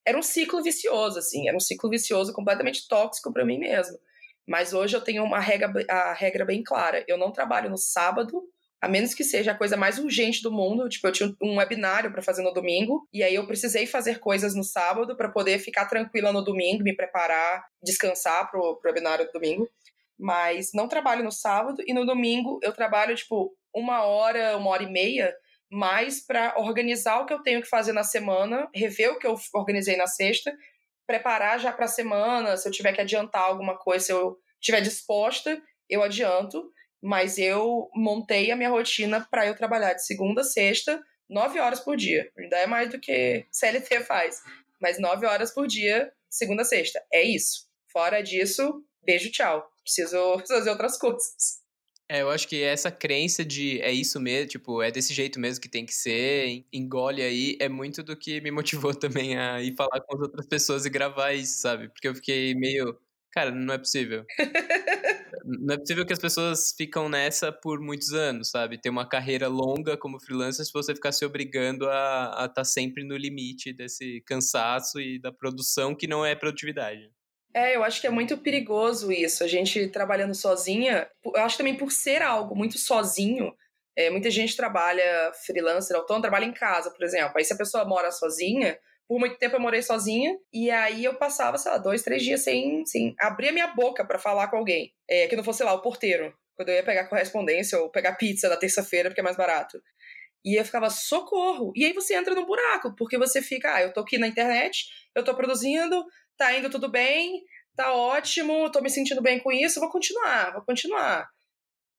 Era um ciclo vicioso, assim, era um ciclo vicioso completamente tóxico para mim mesmo. Mas hoje eu tenho uma regra, a regra bem clara. Eu não trabalho no sábado a menos que seja a coisa mais urgente do mundo. Tipo, eu tinha um webinário para fazer no domingo, e aí eu precisei fazer coisas no sábado para poder ficar tranquila no domingo, me preparar, descansar pro, pro webinário do domingo. Mas não trabalho no sábado, e no domingo eu trabalho, tipo, uma hora, uma hora e meia, mais para organizar o que eu tenho que fazer na semana, rever o que eu organizei na sexta, preparar já para a semana, se eu tiver que adiantar alguma coisa, se eu estiver disposta, eu adianto mas eu montei a minha rotina para eu trabalhar de segunda a sexta nove horas por dia. Ainda é mais do que [laughs] CLT faz. Mas nove horas por dia, segunda a sexta. É isso. Fora disso, beijo, tchau. Preciso [laughs] fazer outras coisas. É, eu acho que essa crença de é isso mesmo, tipo, é desse jeito mesmo que tem que ser, engole aí, é muito do que me motivou [laughs] também a ir falar com as outras pessoas e gravar isso, sabe? Porque eu fiquei meio, cara, não é possível. não é possível que as pessoas ficam nessa por muitos anos, sabe? Ter uma carreira longa como freelancer se você ficar se obrigando a estar tá sempre no limite desse cansaço e da produção que não é produtividade. É, eu acho que é muito perigoso isso. A gente trabalhando sozinha, eu acho também por ser algo muito sozinho. É, muita gente trabalha freelancer, autônomo, trabalha em casa, por exemplo. Aí se a pessoa mora sozinha, por muito tempo eu morei sozinha, e aí eu passava, sei lá, dois, três dias sem, sem abrir a minha boca para falar com alguém. É, que não fosse, sei lá, o porteiro. Quando eu ia pegar correspondência ou pegar pizza da terça-feira, porque é mais barato. E eu ficava, socorro! E aí você entra no buraco, porque você fica, ah, eu tô aqui na internet, eu tô produzindo, tá indo tudo bem, tá ótimo, tô me sentindo bem com isso, vou continuar, vou continuar.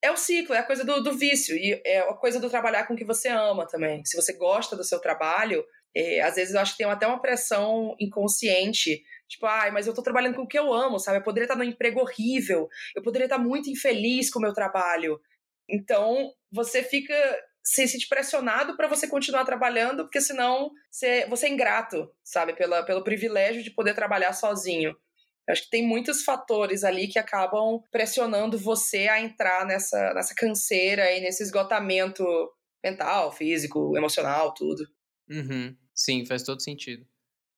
É o ciclo, é a coisa do, do vício, e é a coisa do trabalhar com o que você ama também. Se você gosta do seu trabalho, é, às vezes eu acho que tem até uma pressão inconsciente, tipo, ai, mas eu tô trabalhando com o que eu amo, sabe? Eu poderia estar num emprego horrível, eu poderia estar muito infeliz com o meu trabalho. Então, você fica se sente pressionado para você continuar trabalhando, porque senão você, você é ingrato, sabe? Pela, pelo privilégio de poder trabalhar sozinho. Eu acho que tem muitos fatores ali que acabam pressionando você a entrar nessa, nessa canseira e nesse esgotamento mental, físico, emocional, tudo. Uhum. Sim, faz todo sentido.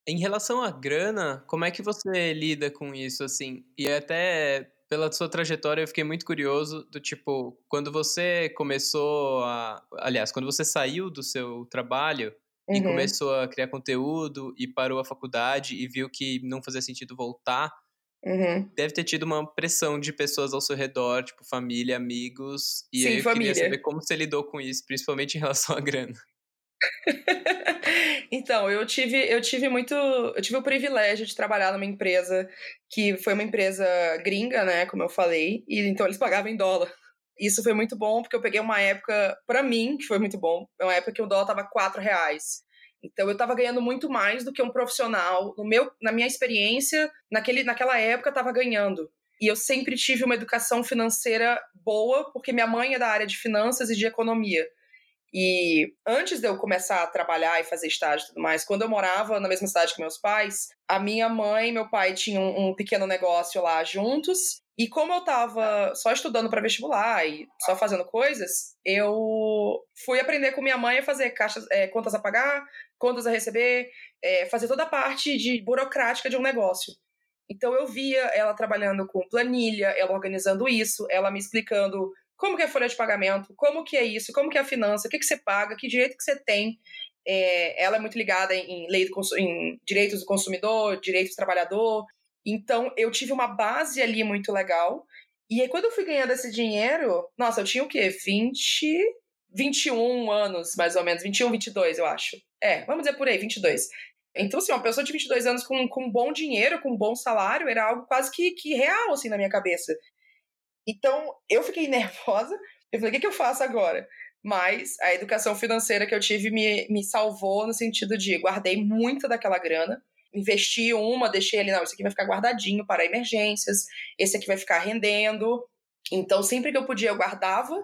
Em relação à grana, como é que você lida com isso, assim? E até pela sua trajetória, eu fiquei muito curioso do tipo, quando você começou a. Aliás, quando você saiu do seu trabalho uhum. e começou a criar conteúdo e parou a faculdade e viu que não fazia sentido voltar, uhum. deve ter tido uma pressão de pessoas ao seu redor, tipo família, amigos. E Sim, eu família. queria saber como você lidou com isso, principalmente em relação à grana. [laughs] então, eu tive, eu tive muito. Eu tive o privilégio de trabalhar numa empresa que foi uma empresa gringa, né? Como eu falei, e então eles pagavam em dólar. Isso foi muito bom, porque eu peguei uma época, para mim, que foi muito bom, uma época que o dólar tava quatro reais. Então eu estava ganhando muito mais do que um profissional, no meu, na minha experiência, naquele, naquela época estava ganhando. E eu sempre tive uma educação financeira boa, porque minha mãe é da área de finanças e de economia. E antes de eu começar a trabalhar e fazer estágio e tudo mais, quando eu morava na mesma cidade que meus pais, a minha mãe e meu pai tinham um, pequeno negócio lá juntos. E como eu tava só estudando para vestibular e só fazendo coisas, eu fui aprender com minha mãe a fazer caixas, é, contas a pagar, contas a receber, é, fazer toda a parte de burocrática de um negócio. Então eu via ela trabalhando com planilha, ela organizando isso, ela me explicando como que é a folha de pagamento, como que é isso, como que é a finança, o que, que você paga, que direito que você tem. É, ela é muito ligada em, lei do, em direitos do consumidor, direitos do trabalhador. Então, eu tive uma base ali muito legal. E aí, quando eu fui ganhando esse dinheiro, nossa, eu tinha o quê? 20, 21 anos, mais ou menos. 21, 22, eu acho. É, vamos dizer por aí, 22. Então, assim, uma pessoa de 22 anos com, com bom dinheiro, com bom salário, era algo quase que, que real, assim, na minha cabeça. Então, eu fiquei [laughs] nervosa. Eu falei, o que, que eu faço agora? Mas a educação financeira que eu tive me, me salvou no sentido de guardei muita daquela grana, investi uma, deixei ali, não, isso aqui vai ficar guardadinho para emergências, esse aqui vai ficar rendendo. Então, sempre que eu podia, eu guardava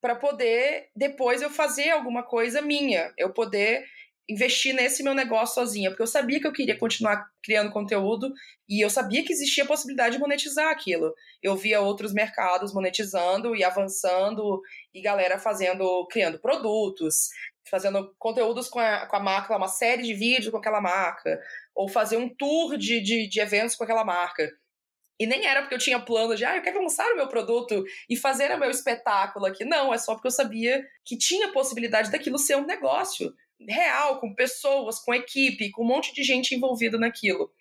para poder depois eu fazer alguma coisa minha, eu poder investir nesse meu negócio sozinha, porque eu sabia que eu queria continuar criando conteúdo e eu sabia que existia a possibilidade de monetizar aquilo. Eu via outros mercados monetizando e avançando e galera fazendo, criando produtos, fazendo conteúdos com a, com a marca, uma série de vídeos com aquela marca, ou fazer um tour de, de, de eventos com aquela marca. E nem era porque eu tinha plano de, ah, eu quero lançar o meu produto e fazer o meu espetáculo aqui. Não, é só porque eu sabia que tinha possibilidade daquilo ser um negócio real, com pessoas, com equipe, com um monte de gente envolvida naquilo.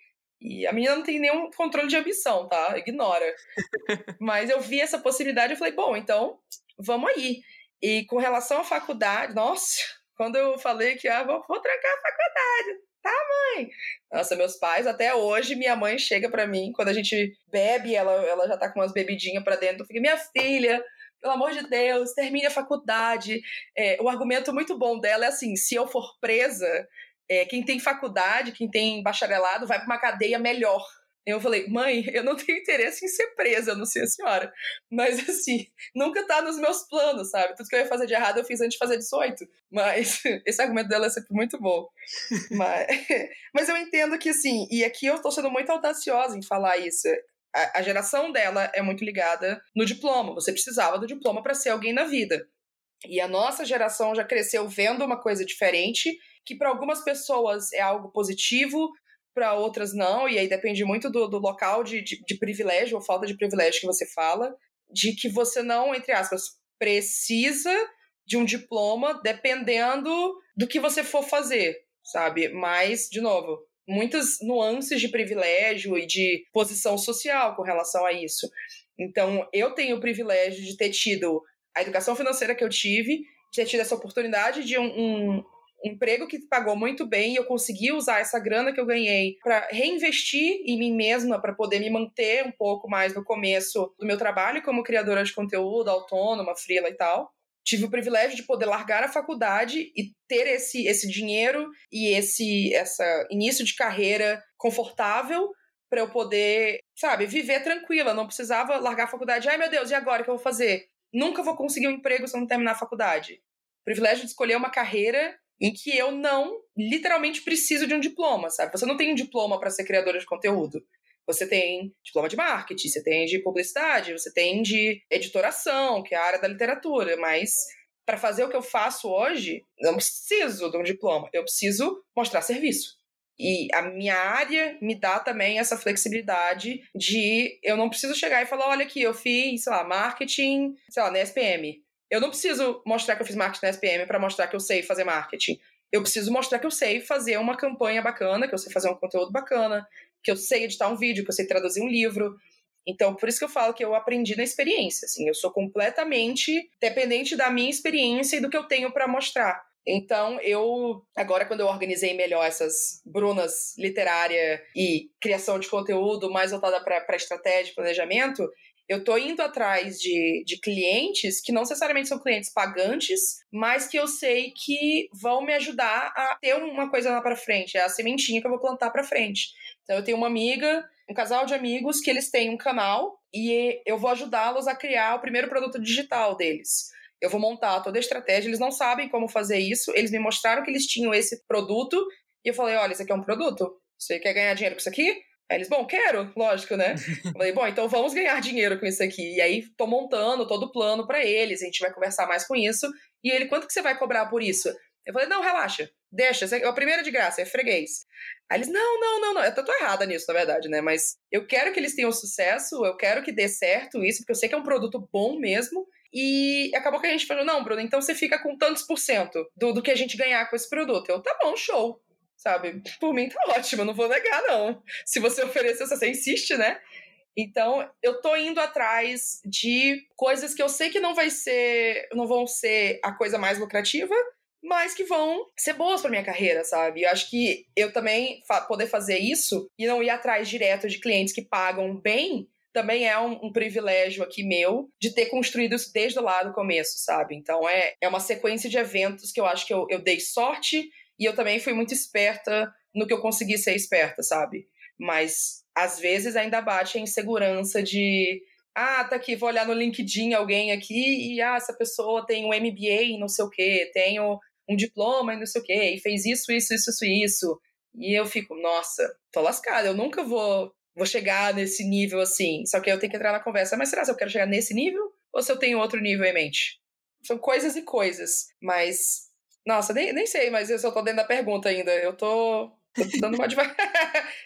E a menina não tem nenhum controle de ambição, tá? Ignora. [laughs] Mas eu vi essa possibilidade e falei, bom, então vamos aí. E com relação à faculdade, nossa, [laughs] quando eu falei que ah, vou, vou trancar a faculdade, tá, mãe? Nossa, meus pais, até hoje, minha mãe chega para mim, quando a gente bebe, ela, ela já tá com umas bebidinhas pra dentro, fica, minha filha, pelo amor de Deus, termine a faculdade. É, o argumento muito bom dela é assim: se eu for presa, é, quem tem faculdade, quem tem bacharelado, vai para uma cadeia melhor. Eu falei, mãe, eu não tenho interesse em ser presa, não sei a senhora. Mas, [laughs] assim, nunca tá nos meus planos, sabe? Tudo que eu ia fazer de errado eu fiz antes de fazer 18. Mas [laughs] esse argumento dela é sempre muito bom. [laughs] mas, mas eu entendo que, assim, e aqui eu tô sendo muito audaciosa em falar isso. A, geração dela é muito ligada no diploma. Você precisava do diploma para ser alguém na vida. E a nossa geração já cresceu vendo uma coisa diferente, que para algumas pessoas é algo positivo, para outras não, e aí depende muito do, do local de, de, de, privilégio ou falta de privilégio que você fala, de que você não, entre aspas, precisa de um diploma dependendo do que você for fazer, sabe? Mas, de novo, muitas nuances de privilégio e de posição social com relação a isso. Então, eu tenho o privilégio de ter tido a educação financeira que eu tive, de ter tido essa oportunidade de um, um um emprego que pagou muito bem e eu consegui usar essa grana que eu ganhei para reinvestir em mim mesma, para poder me manter um pouco mais no começo do meu trabalho como criadora de conteúdo, autônoma, freela e tal. Tive o privilégio de poder largar a faculdade e ter esse, esse dinheiro e esse essa início de carreira confortável para eu poder, sabe, viver tranquila. Não precisava largar a faculdade. Ai, meu Deus, e agora o que eu vou fazer? Nunca vou conseguir um emprego se eu não terminar a faculdade. O privilégio de escolher uma carreira em que eu não literalmente preciso de um diploma, sabe? Você não tem um diploma para ser criadora de conteúdo. Você tem diploma de marketing, você tem de publicidade, você tem de editoração, que é a área da literatura, mas para fazer o que eu faço hoje, eu não preciso de um diploma, eu preciso mostrar serviço. E a minha área me dá também essa flexibilidade de eu não preciso chegar e falar, olha aqui, eu fiz, sei lá, marketing, sei lá, na SPM. Eu não preciso mostrar que eu fiz marketing na SPM para mostrar que eu sei fazer marketing. Eu preciso mostrar que eu sei fazer uma campanha bacana, que eu sei fazer um conteúdo bacana, que eu sei editar um vídeo, que eu sei traduzir um livro. Então, por isso que eu falo que eu aprendi na experiência. Assim, eu sou completamente dependente da minha experiência e do que eu tenho para mostrar. Então, eu, agora, quando eu organizei melhor essas brunas literária e criação de conteúdo mais voltada para estratégia e planejamento, eu tô indo atrás de, de clientes que não necessariamente são clientes pagantes, mas que eu sei que vão me ajudar a ter uma coisa lá para frente, é a sementinha que eu vou plantar para frente. Então eu tenho uma amiga, um casal de amigos que eles têm um canal e eu vou ajudá-los a criar o primeiro produto digital deles. Eu vou montar toda a estratégia, eles não sabem como fazer isso, eles me mostraram que eles tinham esse produto e eu falei, olha, isso aqui é um produto. Você quer ganhar dinheiro com isso aqui? Aí eles, bom, quero, lógico, né? Falei, bom, então vamos ganhar dinheiro com isso aqui. E aí tô montando todo o plano para eles, a gente vai conversar mais com isso. E ele, quanto que você vai cobrar por isso? Eu falei, não, relaxa, deixa, a primeira de graça, é freguês. Aí eles, não, não, não, não, eu tô, tô errada nisso, na verdade, né? Mas eu quero que eles tenham sucesso, eu quero que dê certo isso, porque eu sei que é um produto bom mesmo. E acabou que a gente falou, não, Bruno, então você fica com tantos por cento do, do que a gente ganhar com esse produto. Eu, tá bom, show sabe? Por mim tá ótimo, não vou negar, não. Se você oferecer, você insiste, né? Então, eu tô indo atrás de coisas que eu sei que não vai ser, não vão ser a coisa mais lucrativa, mas que vão ser boas para minha carreira, sabe? Eu acho que eu também fa poder fazer isso e não ir atrás direto de clientes que pagam bem também é um, um, privilégio aqui meu de ter construído isso desde lá do começo, sabe? Então é, é uma sequência de eventos que eu acho que eu, eu dei sorte e eu também fui muito esperta no que eu consegui ser esperta, sabe? Mas às vezes ainda bate a insegurança de ah, tá aqui, vou olhar no LinkedIn alguém aqui e ah, essa pessoa tem um MBA não sei o quê, tem um diploma e não sei o quê, e fez isso, isso, isso, isso, isso. E eu fico, nossa, tô lascada, eu nunca vou vou chegar nesse nível assim. Só que eu tenho que entrar na conversa, mas será que eu quero chegar nesse nível ou se eu tenho outro nível em mente? São coisas e coisas, mas nossa, nem, nem sei, mas eu só tô dentro da pergunta ainda. Eu tô, [laughs] eu tô dando uma devagada.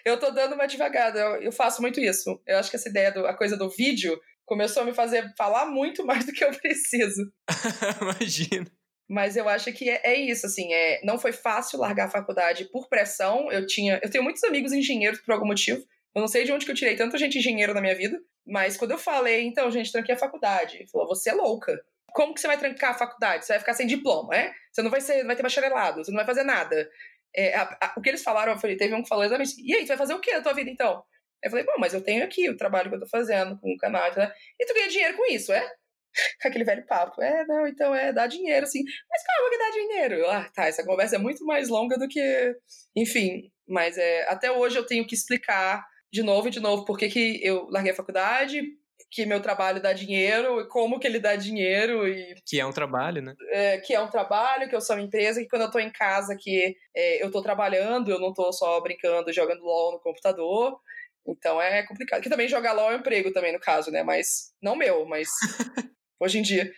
eu tô dando uma devagada. Eu, eu, faço muito isso. Eu acho que essa ideia, do, a coisa do vídeo, começou a me fazer falar muito [laughs] mais do que eu preciso. [laughs] Imagina. Mas eu acho que é, é, isso, assim, é, não foi fácil largar a faculdade por pressão. Eu tinha, eu tenho muitos amigos engenheiros por algum motivo. Eu não sei de onde que eu tirei tanta gente engenheiro na minha vida, mas quando eu falei, então, gente, tranquei a faculdade, falou, você é louca como que você vai trancar a faculdade? Você vai ficar sem diploma, é? Você não vai ser, não vai ter bacharelado, você não vai fazer nada. É, a, a, o que eles falaram, eu falei, teve um que falou exatamente e aí, tu vai fazer o que na tua vida, então? Eu falei, bom, mas eu tenho aqui o trabalho que eu tô fazendo com o canal, né? e tu ganha dinheiro com isso, é? [laughs] aquele velho papo. É, não, então é, dá dinheiro, assim. Mas calma que dá dinheiro. Ah, tá, essa conversa é muito mais longa do que. Enfim, mas é, até hoje eu tenho que explicar de novo e de novo por que, que eu larguei a faculdade, que meu trabalho dá dinheiro e como que ele dá dinheiro e que é um trabalho, né? É, que é um trabalho, que eu sou uma empresa, que quando eu tô em casa que é, eu tô trabalhando, eu não tô só brincando, jogando LOL no computador. Então é complicado. Que também jogar LOL é um emprego também, no caso, né? Mas não meu, mas [laughs] hoje em dia.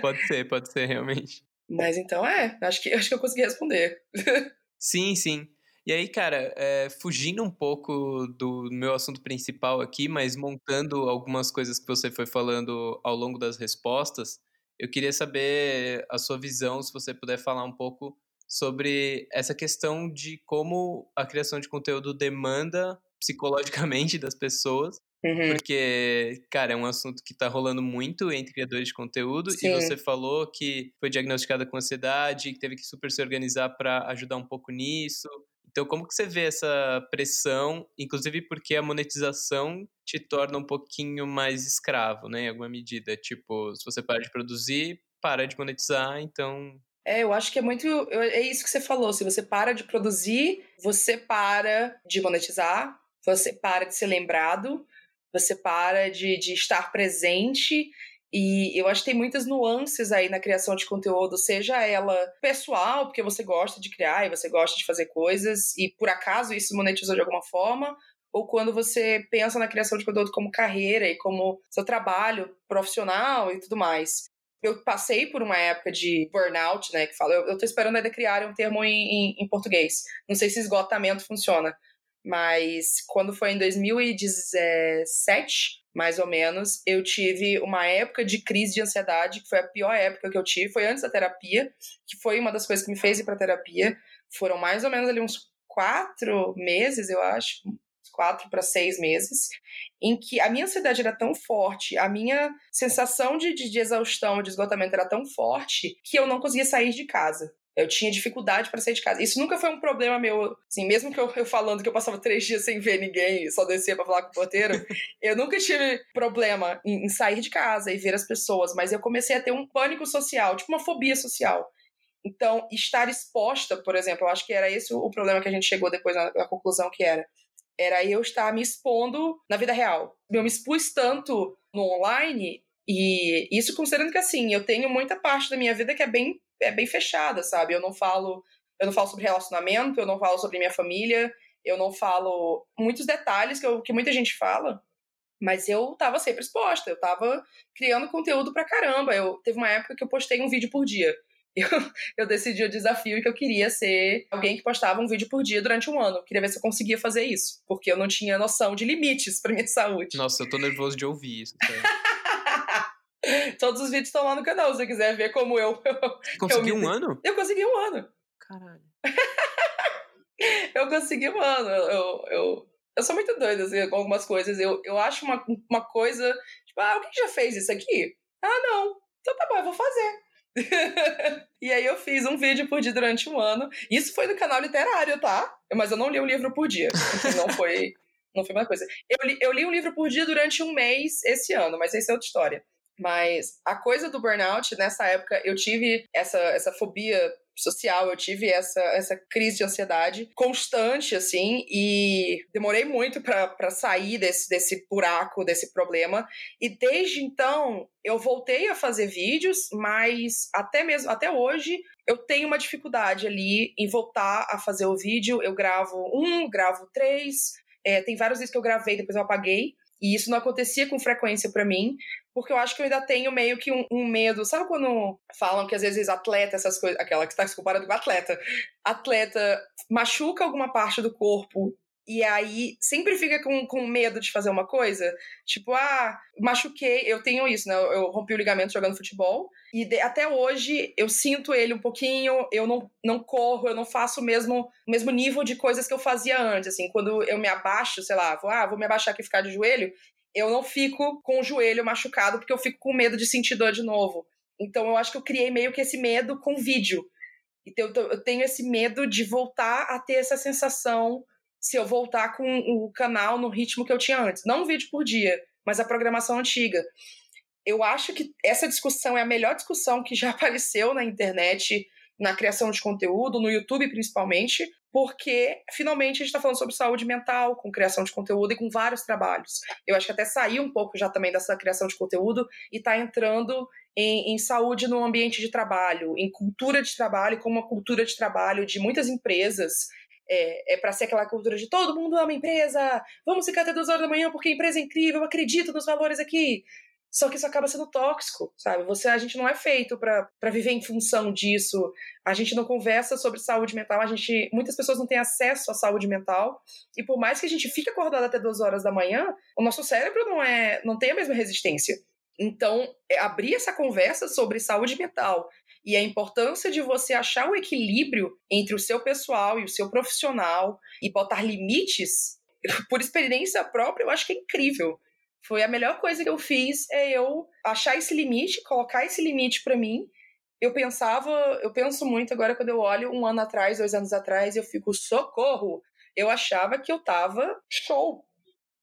pode ser, pode ser, realmente. Mas então é, acho que, acho que eu consegui responder. [laughs] sim, sim. E aí, cara, é, fugindo um pouco do meu assunto principal aqui, mas montando algumas coisas que você foi falando ao longo das respostas, eu queria saber a sua visão, se você puder falar um pouco sobre essa questão de como a criação de conteúdo demanda psicologicamente [laughs] das pessoas. Uhum. Porque, cara, é um assunto que tá rolando muito entre criadores de conteúdo. Sim. E você falou que foi diagnosticada com ansiedade, que teve que super se organizar para ajudar um pouco nisso. Então, como que você vê essa pressão, inclusive porque a monetização te torna um pouquinho mais escravo, né, em alguma medida? Tipo, se você para de produzir, para de monetizar, então é, eu acho que é muito. É isso que você falou. Se você para de produzir, você para de monetizar, você para de ser lembrado, você para de, de estar presente. E eu acho que tem muitas nuances aí na criação de conteúdo, seja ela pessoal, porque você gosta de criar e você gosta de fazer coisas, e por acaso isso monetizou de alguma forma, ou quando você pensa na criação de conteúdo como carreira e como seu trabalho profissional e tudo mais. Eu passei por uma época de burnout, né, que fala, eu, eu tô esperando ainda criar um termo em, em, em português. Não sei se esgotamento funciona, mas quando foi em 2017, mais ou menos, eu tive uma época de crise de ansiedade, que foi a pior época que eu tive, foi antes da terapia, que foi uma das coisas que me fez ir para terapia. Foram mais ou menos ali uns quatro meses, eu acho, quatro para seis meses, em que a minha ansiedade era tão forte, a minha sensação de, de, de exaustão, de esgotamento era tão forte, que eu não conseguia sair de casa. Eu tinha dificuldade para sair de casa. Isso nunca foi um problema meu. Assim, mesmo que eu, eu falando que eu passava três dias sem ver ninguém e só descia para falar com o porteiro, [laughs] eu nunca tive problema em, em sair de casa e ver as pessoas. Mas eu comecei a ter um pânico social, tipo uma fobia social. Então, estar exposta, por exemplo, eu acho que era esse o problema que a gente chegou depois na, na conclusão que era. Era eu estar me expondo na vida real. Eu me expus tanto no online e isso considerando que assim, eu tenho muita parte da minha vida que é bem é bem fechada, sabe? Eu não falo, eu não falo sobre relacionamento, eu não falo sobre minha família, eu não falo muitos detalhes que, eu, que muita gente fala, mas eu tava sempre exposta, eu tava criando conteúdo pra caramba. Eu teve uma época que eu postei um vídeo por dia. [laughs] Eu, eu decidi o desafio que eu queria ser alguém que postava um vídeo por dia durante um ano. Eu queria ver se eu conseguia fazer isso, porque eu não tinha noção de limites para minha saúde. Nossa, eu tô nervoso de ouvir isso. [laughs] [laughs] Todos os vídeos estão lá no canal, se você quiser ver como eu. Conseguiu um ano? Eu consegui um ano. Caralho. [laughs] eu consegui um ano. Eu, eu, eu sou muito doida assim, com algumas coisas. Eu, eu acho uma, uma coisa. Tipo, ah, alguém já fez isso aqui? Ah, não. Então tá bom, eu vou fazer. [laughs] e aí eu fiz um vídeo por dia durante um ano. Isso foi no canal literário, tá? Mas eu não li um livro por dia. Não foi, não foi uma coisa. Eu li, eu li um livro por dia durante um mês esse ano, mas essa é outra história. Mas a coisa do burnout, nessa época, eu tive essa, essa fobia social, eu tive essa, essa crise de ansiedade constante, assim, e demorei muito para sair desse, desse buraco, desse problema. E desde então, eu voltei a fazer vídeos, mas até mesmo, até hoje, eu tenho uma dificuldade ali em voltar a fazer o vídeo. Eu gravo um, gravo três, é, tem vários vídeos que eu gravei, depois eu apaguei. E isso não acontecia com frequência para mim, porque eu acho que eu ainda tenho meio que um, um, medo. Sabe quando falam que às vezes atleta, essas coisas, aquela que está se comparando com atleta, atleta machuca alguma parte do corpo e aí sempre fica com, com medo de fazer uma coisa? Tipo, ah, machuquei, eu tenho isso, né? Eu rompi o ligamento jogando futebol e de, até hoje eu sinto ele um pouquinho, eu não, não corro, eu não faço o mesmo, mesmo nível de coisas que eu fazia antes, assim, quando eu me abaixo, sei lá, vou, ah, vou me abaixar aqui e ficar de joelho, eu não fico com o joelho machucado porque eu fico com medo de sentir dor de novo. Então eu acho que eu criei meio que esse medo com vídeo. Então eu tenho esse medo de voltar a ter essa sensação se eu voltar com o canal no ritmo que eu tinha antes. Não um vídeo por dia, mas a programação antiga. eu acho que essa discussão é a melhor discussão que já [laughs] apareceu na internet, na criação de conteúdo, no YouTube principalmente, porque finalmente a gente está falando sobre saúde mental, com criação de conteúdo e com vários trabalhos. Eu acho que até saiu um pouco já também dessa criação de conteúdo e está entrando em, em, saúde no ambiente de trabalho, em cultura de trabalho, como uma cultura de trabalho de muitas empresas. É, é para ser aquela cultura de todo mundo ama a empresa, vamos ficar até duas horas da manhã porque a empresa é incrível, eu acredito nos valores aqui. Só que isso acaba sendo tóxico, sabe? Você, a gente não é feito para viver em função disso. A gente não conversa sobre saúde mental. A gente, muitas pessoas não têm acesso à saúde mental. E por mais que a gente fique acordado até duas horas da manhã, o nosso cérebro não é, não tem a mesma resistência. Então, é abrir essa conversa sobre saúde mental e a importância de você achar o equilíbrio entre o seu pessoal e o seu profissional e botar limites, [laughs] por experiência própria, eu acho que é incrível. Foi a melhor coisa que eu fiz é eu achar esse limite, colocar esse limite para mim. Eu pensava, eu penso muito agora quando eu olho um ano atrás, dois anos atrás, eu fico socorro. Eu achava que eu tava show.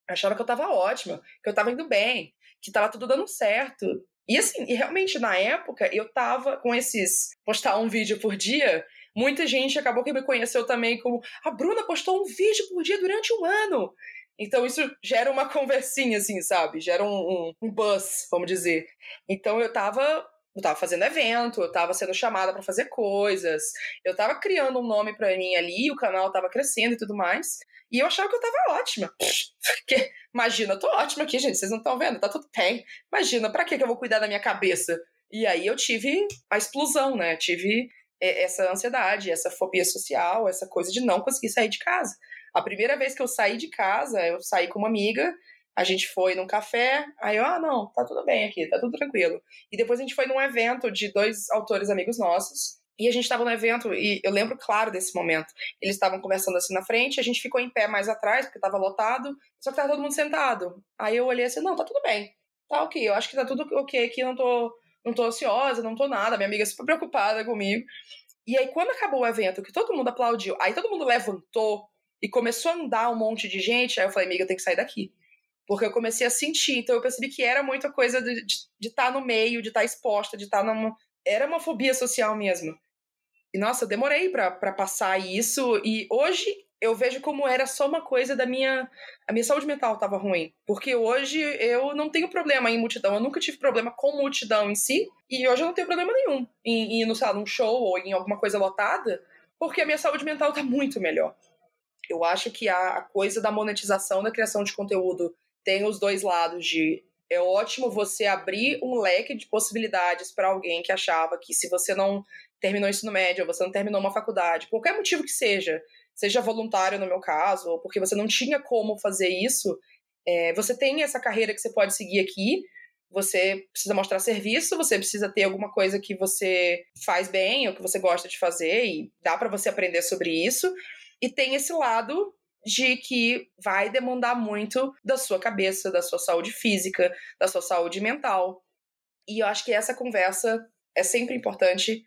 Eu achava que eu tava ótima, que eu tava indo bem, que tava tudo dando certo. E assim, e realmente na época eu tava com esses postar um vídeo por dia, muita gente acabou que me conheceu também como a Bruna postou um vídeo por dia durante um ano. Então isso gera uma [laughs] conversinha, assim, sabe? Gera um, um, um buzz, vamos dizer. Então eu tava eu tava fazendo evento, eu tava sendo chamada para fazer coisas, eu tava criando um nome para mim ali, o canal tava crescendo e tudo mais, e eu achava que eu tava ótima. [laughs] Porque, imagina, eu tô ótima aqui, gente, vocês não estão vendo, tá tudo bem. Imagina, para que eu vou cuidar da minha cabeça? E aí eu tive a explosão, né? Tive é, essa ansiedade, essa fobia social, essa coisa de não conseguir sair de casa. A primeira vez que eu saí de casa, eu saí com uma amiga, a gente foi num café, aí eu, ah, não, tá tudo bem aqui, tá tudo tranquilo. E depois a gente foi num evento de dois autores amigos nossos, e a gente estava no evento, e eu lembro claro desse momento. Eles estavam conversando assim na frente, a gente ficou em pé mais atrás, porque estava lotado, só que tava todo mundo sentado. Aí eu olhei assim, não, tá tudo bem. Tá ok, eu acho que tá tudo ok aqui, não tô, não tô ansiosa, não tô nada. Minha amiga super preocupada comigo. E aí, quando acabou o evento, que todo mundo aplaudiu, aí todo mundo levantou, e começou a andar um monte de gente, aí eu falei, amiga, eu tenho que sair daqui. Porque eu comecei a sentir, então eu percebi que era muita coisa de estar tá no meio, de estar tá exposta, de estar tá numa. Era uma fobia social mesmo. E nossa, eu demorei para passar isso, e hoje eu vejo como era só uma coisa da minha. A minha saúde mental estava ruim. Porque hoje eu não tenho problema em multidão. Eu nunca tive problema com multidão em si. E hoje eu não tenho problema nenhum em ir no, lá, num show ou em alguma coisa lotada. Porque a minha saúde mental está muito melhor. Eu acho que a coisa da monetização da criação de conteúdo tem os dois lados de é ótimo você abrir um leque de possibilidades para alguém que achava que se você não terminou ensino médio, ou você não terminou uma faculdade, qualquer motivo que seja, seja voluntário no meu caso, ou porque você não tinha como fazer isso, é, você tem essa carreira que você pode seguir aqui, você precisa mostrar serviço, você precisa ter alguma coisa que você faz bem, ou que você gosta de fazer, e dá para você aprender sobre isso. E tem esse lado de que vai demandar muito da sua cabeça, da sua saúde física, da sua saúde mental. E eu acho que essa conversa é sempre importante.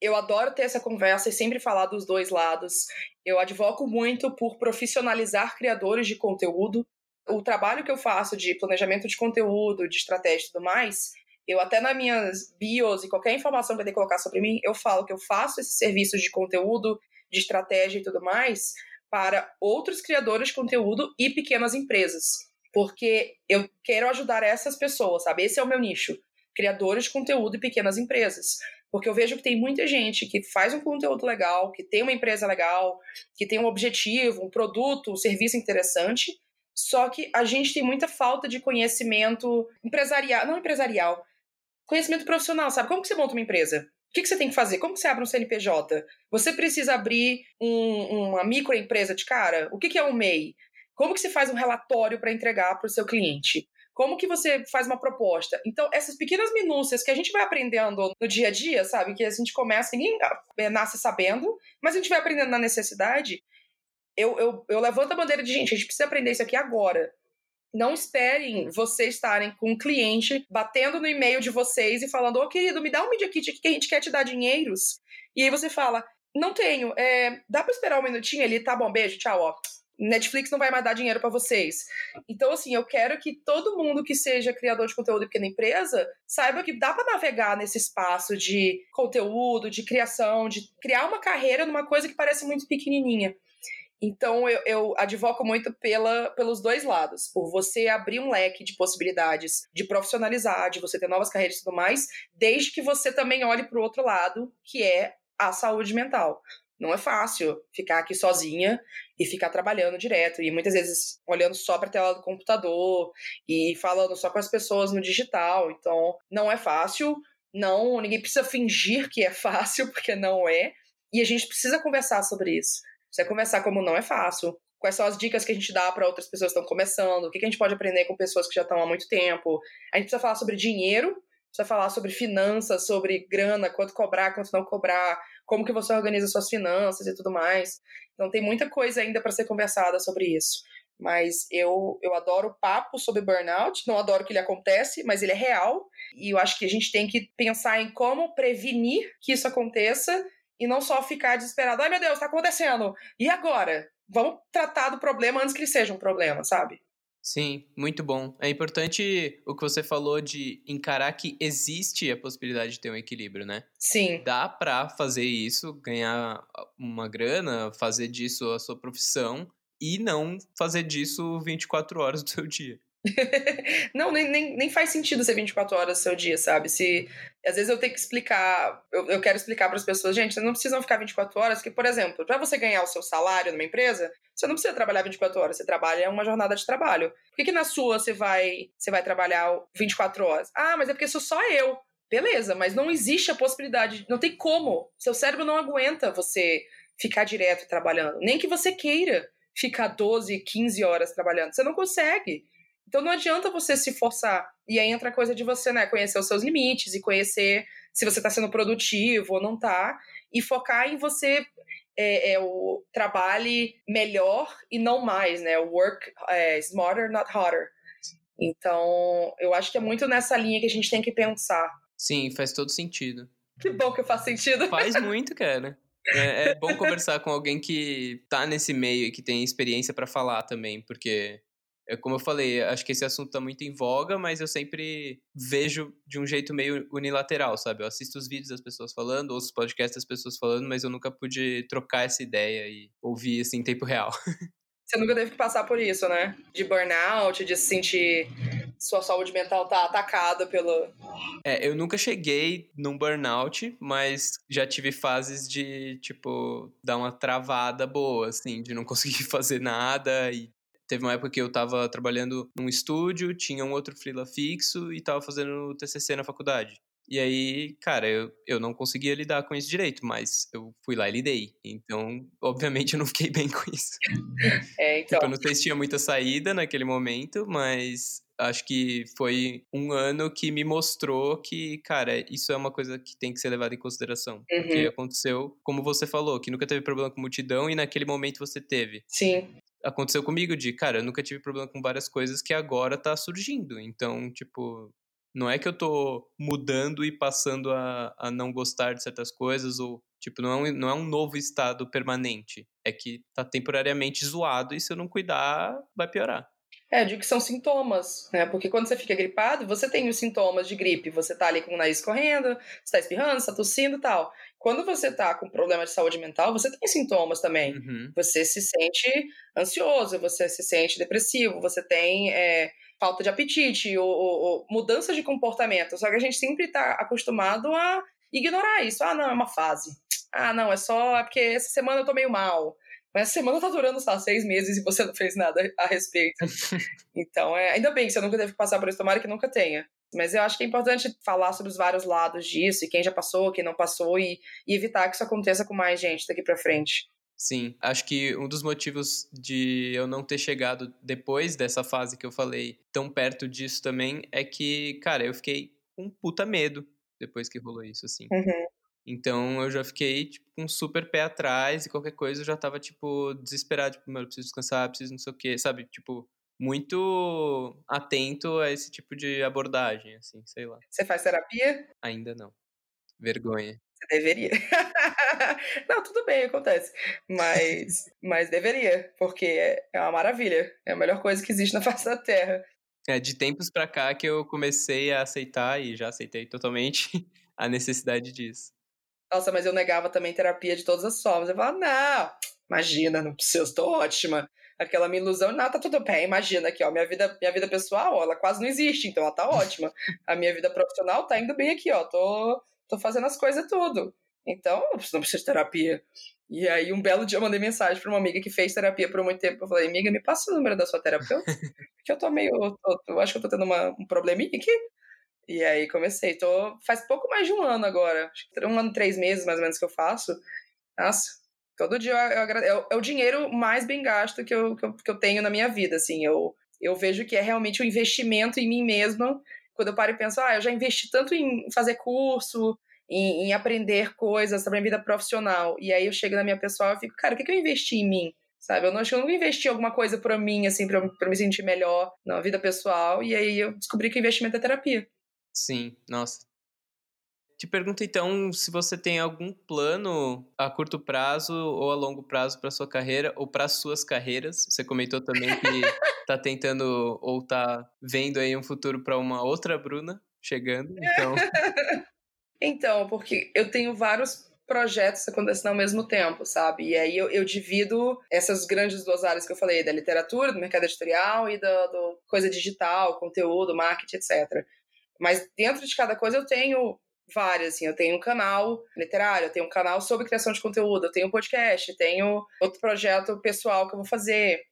Eu adoro ter essa conversa e sempre falar dos dois lados. Eu advoco muito por profissionalizar criadores de conteúdo. O trabalho que eu faço de planejamento de conteúdo, de estratégia e tudo mais, eu até nas minhas bios e qualquer informação que eu tenho que colocar sobre mim, eu falo que eu faço esses serviços de conteúdo de estratégia e tudo mais para outros criadores de conteúdo e pequenas empresas. Porque eu quero ajudar essas pessoas, sabe? Esse é o meu nicho. Criadores de conteúdo e pequenas empresas. Porque eu vejo que tem muita gente que faz um conteúdo legal, que tem uma empresa legal, que tem um objetivo, um produto, um serviço interessante, só que a gente tem muita falta de conhecimento empresarial, não empresarial, conhecimento profissional, sabe? Como que você monta uma empresa? O que, que, você tem que fazer? Como você abre um CNPJ? Você precisa abrir um, uma microempresa de cara? O que, que é um MEI? Como que você faz um relatório para entregar para o seu cliente? Como que você faz uma proposta? Então, essas pequenas minúcias que a gente vai aprendendo no dia a dia, sabe? Que a gente começa, ninguém é, nasce sabendo, mas a gente vai aprendendo na necessidade. Eu, eu, eu levanto a bandeira de, gente, a gente precisa aprender isso aqui agora. Não esperem vocês estarem com um cliente batendo no e-mail de vocês e falando: Ô oh, querido, me dá um Media Kit que a gente quer te dar dinheiros. E aí você fala: Não tenho, é, dá pra esperar um minutinho ali? Tá bom, beijo, tchau, ó. Netflix não vai mais dar dinheiro para vocês. Então, assim, eu quero que todo mundo que seja criador de conteúdo e pequena empresa saiba que dá para navegar nesse espaço de conteúdo, de criação, de criar uma carreira numa coisa que parece muito pequenininha. Então, eu, eu advoco muito pela, pelos dois lados. Por você abrir um leque de possibilidades de profissionalizar, de você ter novas carreiras e tudo mais, desde que você também olhe para o outro lado, que é a saúde mental. Não é fácil ficar aqui sozinha e ficar trabalhando direto. E muitas vezes olhando só para a tela do computador e falando só com as pessoas no digital. Então, não é fácil. Não, ninguém precisa fingir que é [laughs] fácil, porque não é. E a gente precisa conversar sobre isso. Você conversar como não é fácil, quais são as dicas que a gente dá para outras pessoas que estão começando, o que, que a gente pode aprender com pessoas que já estão há muito tempo. A gente precisa falar sobre dinheiro, precisa falar sobre finanças, sobre grana, quanto cobrar, quanto não cobrar, como que você organiza suas finanças e tudo mais. Então tem muita coisa ainda para ser conversada sobre isso. Mas eu, eu adoro o papo sobre burnout, não adoro que ele acontece, mas ele é real. E eu acho que a gente tem que pensar em como prevenir que isso aconteça e não só ficar desesperado. Ai meu Deus, está acontecendo! E agora? Vamos tratar do problema antes que ele seja um problema, sabe? Sim, muito bom. É importante o que você falou de encarar que existe a possibilidade de ter um equilíbrio, né? Sim. Dá pra fazer isso, ganhar uma grana, fazer disso a sua profissão e não fazer disso 24 horas do seu dia. [laughs] não, nem, nem, nem faz sentido ser 24 horas do seu dia, sabe? Se às vezes eu tenho que explicar, eu, eu quero explicar para as pessoas, gente, vocês não precisam ficar 24 horas, que, por exemplo, para você ganhar o seu salário numa empresa, você não precisa trabalhar 24 horas, você trabalha uma jornada de trabalho. Por que, que na sua você vai, você vai trabalhar 24 horas? Ah, mas é porque sou só eu. Beleza, mas não existe a possibilidade, não tem como. Seu cérebro não aguenta você ficar direto trabalhando. Nem que você queira ficar 12, 15 horas trabalhando. Você não consegue. Então não adianta você se forçar. E aí entra a coisa de você, né, conhecer os seus limites e conhecer se você está sendo produtivo ou não está, e focar em você é, é, o trabalhe melhor e não mais, né? Work é, smarter, not harder. Então, eu acho que é muito nessa linha que a gente tem que pensar. Sim, faz todo sentido. Que bom que faz sentido. Faz [laughs] muito, cara. É, é bom conversar com alguém que tá nesse meio e que tem experiência para falar também, porque como eu falei, acho que esse assunto tá muito em voga, mas eu sempre vejo de um jeito meio unilateral, sabe? Eu assisto os vídeos das pessoas falando, ouço os podcasts das pessoas falando, mas eu nunca pude trocar essa ideia e ouvir assim em tempo real. [laughs] Você nunca teve que passar por isso, né? De burnout, de se sentir sua saúde mental tá atacada pelo. É, eu nunca cheguei num burnout, mas já tive fases de, tipo, dar uma travada boa, assim, de não [laughs] conseguir fazer nada e Teve uma época que eu tava trabalhando num estúdio, tinha um outro freela fixo e tava fazendo TCC na faculdade. E aí, cara, eu, eu não conseguia lidar com isso direito, mas eu fui lá e lidei. Então, obviamente, eu não fiquei bem com isso. É, então. Tipo, eu não sei se tinha muita saída naquele momento, mas acho que foi um ano que me mostrou que, cara, isso é uma coisa que tem que ser levada em consideração. Uhum. Porque aconteceu, como você falou, que nunca teve problema com multidão e naquele momento você teve. Sim aconteceu comigo de, cara, eu nunca tive problema com várias coisas que agora tá surgindo. Então, tipo, não é que eu tô mudando e passando a, a não gostar de certas coisas ou, tipo, não é, um, não é um novo estado permanente. É que tá temporariamente zoado e se eu não cuidar, vai piorar. É, eu digo que são sintomas, né? Porque quando você fica gripado, você tem os sintomas de gripe. Você tá ali com o nariz correndo, você tá espirrando, você tá tossindo e tal. Quando você tá com problema de saúde mental, você tem sintomas também. Uhum. Você se sente ansioso, você se sente depressivo, você tem é, falta de apetite, ou, ou, ou mudança de comportamento. Só que a gente sempre tá acostumado a ignorar isso. Ah, não, é uma fase. Ah, não, é só é porque essa semana eu tô meio mal. Mas a semana tá durando, só seis meses e você não fez nada a respeito. [laughs] então, é, ainda bem que você nunca teve que passar por isso, tomara que nunca tenha. Mas eu acho que é importante falar sobre os vários lados disso, e quem já passou, quem não passou, e, e evitar que isso aconteça com mais gente daqui para frente. Sim, acho que um dos motivos de eu não ter chegado depois dessa fase que eu falei tão perto disso também é que, cara, eu fiquei com um puta medo depois que rolou isso, assim. Uhum. Então eu já fiquei, tipo, com um super pé atrás e qualquer coisa eu já tava, tipo, desesperado. Tipo, eu preciso descansar, preciso não sei o quê, sabe? Tipo, muito atento a esse tipo de abordagem, assim, sei lá. Você faz terapia? Ainda não. Vergonha. Você deveria. [laughs] Não, tudo bem, acontece. Mas, [laughs] mas deveria, porque é uma maravilha. É a melhor coisa que existe na [laughs] face da Terra. É, de tempos pra cá que eu comecei a aceitar, e já aceitei totalmente, a necessidade disso. Nossa, mas eu negava também terapia de todas as formas. Eu falava, não, imagina, não preciso, estou ótima. Aquela minha ilusão, não, tá tudo bem, imagina aqui, ó, minha vida, minha vida pessoal, ela quase não existe, então ela tá ótima. A minha vida profissional tá indo bem aqui, ó, tô, tô fazendo as coisas tudo. Então, não preciso de terapia. E aí, um belo dia, eu mandei mensagem para uma amiga que fez terapia por muito tempo. Eu falei, amiga, me passa o número da sua terapeuta, porque eu tô meio. Tô, eu acho que eu tô tendo uma, um probleminha aqui. E aí comecei. Tô, faz pouco mais de um ano agora. Acho que um ano, três meses mais ou menos que eu faço. Nossa, todo dia eu, eu. É, é, o dinheiro mais bem gasto que eu, que eu, que eu tenho na minha vida. Assim, eu, eu vejo que é realmente um investimento em mim mesma. Quando eu paro e penso, ah, eu já investi tanto em fazer curso, em, em aprender coisas sobre a vida profissional. E aí eu chego na minha pessoal e fico, cara, o que, que eu investi em mim? Sabe? Eu não acho que eu nunca investi alguma coisa para mim, assim, pra, pra me sentir melhor na vida pessoal. E aí eu descobri que o investimento é terapia. Sim, nossa. Te pergunto então se você tem algum plano a curto prazo ou a longo prazo para sua carreira ou para suas carreiras. Você comentou também que [laughs] tá tentando ou tá vendo aí um futuro para uma outra Bruna chegando, então [laughs] Então, porque eu tenho vários projetos acontecendo ao mesmo tempo, sabe? E aí eu, eu, divido essas grandes duas áreas que eu falei, da literatura, do mercado editorial e da coisa digital, conteúdo, marketing, etc. Mas dentro de cada coisa eu tenho várias, assim, eu tenho um canal literário, eu tenho um canal sobre criação de conteúdo, eu tenho um podcast, tenho outro projeto pessoal que eu vou fazer,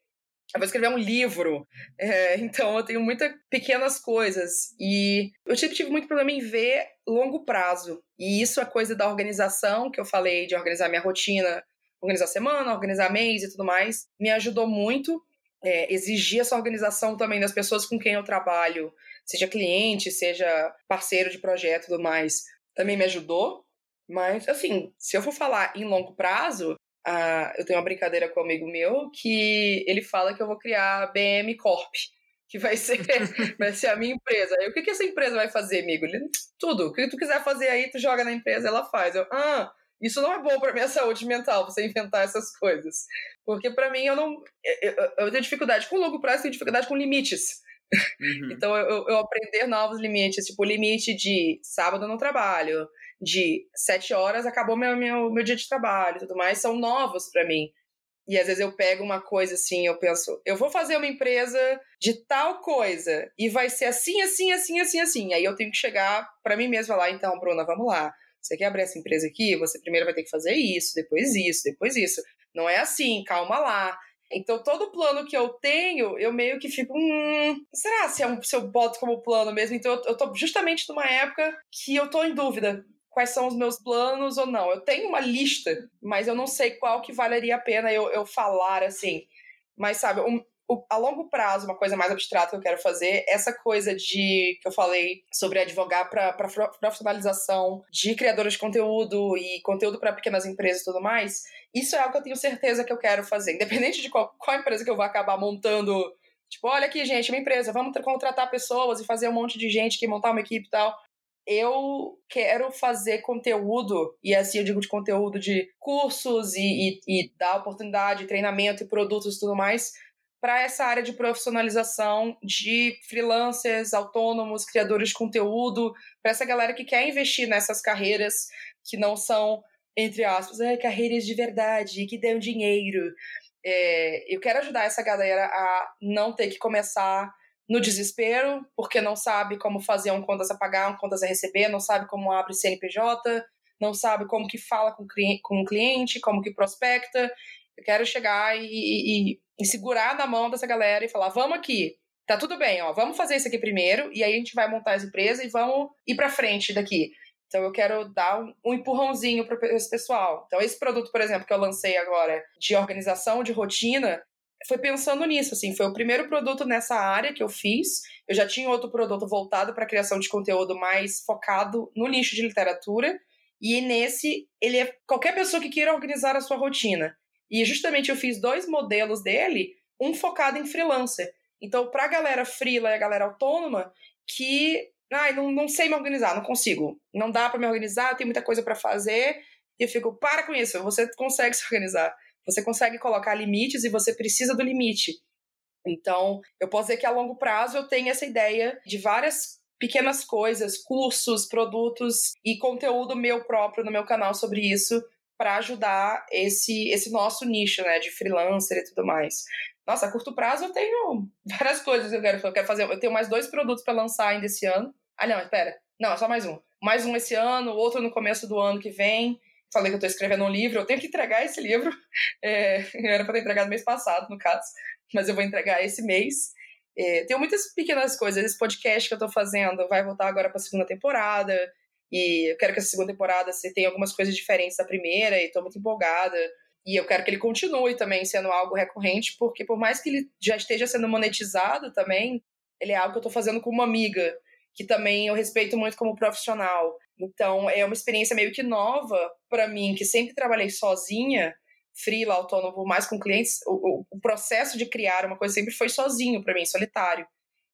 eu vou escrever um livro. [laughs] É, então eu tenho muitas pequenas coisas. E eu sempre tive muito problema em ver longo prazo. E isso é coisa da organização, que eu falei de organizar minha rotina, organizar semana, organizar mês e tudo mais, me ajudou muito. É, exigir essa organização também das pessoas com quem eu trabalho, seja cliente, seja parceiro de projeto e tudo mais, também me ajudou. Mas, assim, se eu for falar em longo prazo, ah, eu tenho uma brincadeira com um amigo meu que ele fala que eu vou criar a BM Corp, que vai ser, [laughs] vai ser a minha empresa. Aí, o que, que essa empresa vai fazer, amigo? Ele, tudo. O que tu quiser fazer aí, tu joga na empresa, ela faz. Eu, ah, isso não é bom para minha [laughs] saúde mental, você inventar essas coisas. Porque para mim, eu não. Eu, eu, tenho dificuldade com longo prazo, eu tenho dificuldade com limites. Uhum. então, eu, eu aprender novos limites, tipo, limite de sábado no trabalho, de sete horas acabou meu, meu, meu dia de trabalho tudo mais, são novos para mim. E às vezes eu pego uma coisa assim, eu penso, eu vou fazer uma empresa de tal coisa e vai ser assim, assim, assim, assim, assim. Aí eu tenho que chegar para mim mesma lá, então, Bruna, vamos lá. Você quer abrir essa empresa aqui? Você primeiro vai ter que fazer isso, depois isso, depois isso. Não é assim, calma lá. Então, todo plano que eu tenho, eu meio que fico, hum, será se, é um, se eu boto como plano mesmo? Então, eu, eu tô justamente numa época que eu tô em dúvida quais são os meus planos ou não. Eu tenho uma lista, mas eu não sei qual que valeria a pena eu, eu falar assim. Mas, sabe, um, a longo prazo, uma coisa mais abstrata que eu quero fazer, essa coisa de que eu falei sobre advogar para profissionalização de criadores de conteúdo e conteúdo para pequenas empresas e tudo mais, isso é algo que eu tenho certeza que eu quero fazer, independente de qual, qual empresa que eu vou acabar montando. Tipo, olha aqui, gente, uma empresa, vamos contratar pessoas e fazer um monte de gente que montar uma equipe e tal eu quero fazer conteúdo, e assim eu digo de conteúdo de cursos e, e, e dar oportunidade, treinamento e produtos e tudo mais, para essa área de profissionalização de freelancers, autônomos, criadores de conteúdo, para essa galera que quer investir nessas carreiras que não são, entre aspas, carreiras de verdade, que dão dinheiro. É, eu quero ajudar essa galera a não ter que começar no desespero, porque não sabe como fazer um contas a pagar, um contas a receber, não sabe como abre CNPJ, não sabe como que fala com, com o cliente, como que prospecta. Eu quero chegar e, e, e, segurar na mão dessa galera e falar: vamos aqui, tá tudo bem, ó, vamos fazer isso aqui primeiro, e aí a gente vai montar essa empresa e vamos ir para frente daqui. Então eu quero dar um, um empurrãozinho para esse pessoal. Então esse produto, por exemplo, que eu lancei agora de organização de rotina, foi pensando nisso, assim, foi o primeiro produto nessa área que eu fiz. Eu já tinha outro produto voltado para criação de conteúdo mais focado no nicho de literatura, e nesse ele é qualquer pessoa que queira organizar a sua rotina. E justamente eu fiz dois modelos dele, um focado em freelancer. Então, para a galera freela e a galera autônoma que ai, não, não sei me organizar, não consigo. Não dá para me organizar, tem muita coisa para fazer. E eu fico, para com isso, você consegue se organizar. Você consegue colocar limites e você precisa do limite. Então, eu posso dizer que a longo prazo eu tenho essa ideia de várias pequenas coisas, cursos, produtos e conteúdo meu próprio no meu canal sobre isso para ajudar esse esse nosso nicho, né, de freelancer e tudo mais. Nossa, a curto prazo eu tenho [laughs] várias coisas que eu quero, eu quero fazer. Eu tenho mais dois produtos para lançar ainda esse ano. Ah, não, espera. Não, é só mais um. Mais um esse ano, outro no começo do ano que vem. Falei que eu estou escrevendo um livro, eu tenho que entregar esse livro. [laughs] É, era para ter entregado mês passado, no caso, mas eu vou entregar esse mês. É, tenho muitas pequenas coisas. Esse podcast que eu estou fazendo vai voltar agora para a segunda temporada. E eu quero que essa segunda temporada você tenha algumas coisas diferentes da primeira, e estou muito empolgada. E eu quero que ele continue também sendo algo recorrente, porque por mais que ele já esteja sendo monetizado também, ele é algo que eu estou fazendo com uma amiga, que também eu respeito muito como profissional. Então é uma experiência meio que nova para mim, que sempre trabalhei sozinha, freela, autônomo, mais com clientes. O, o, o processo de criar uma coisa sempre foi sozinho para mim, solitário.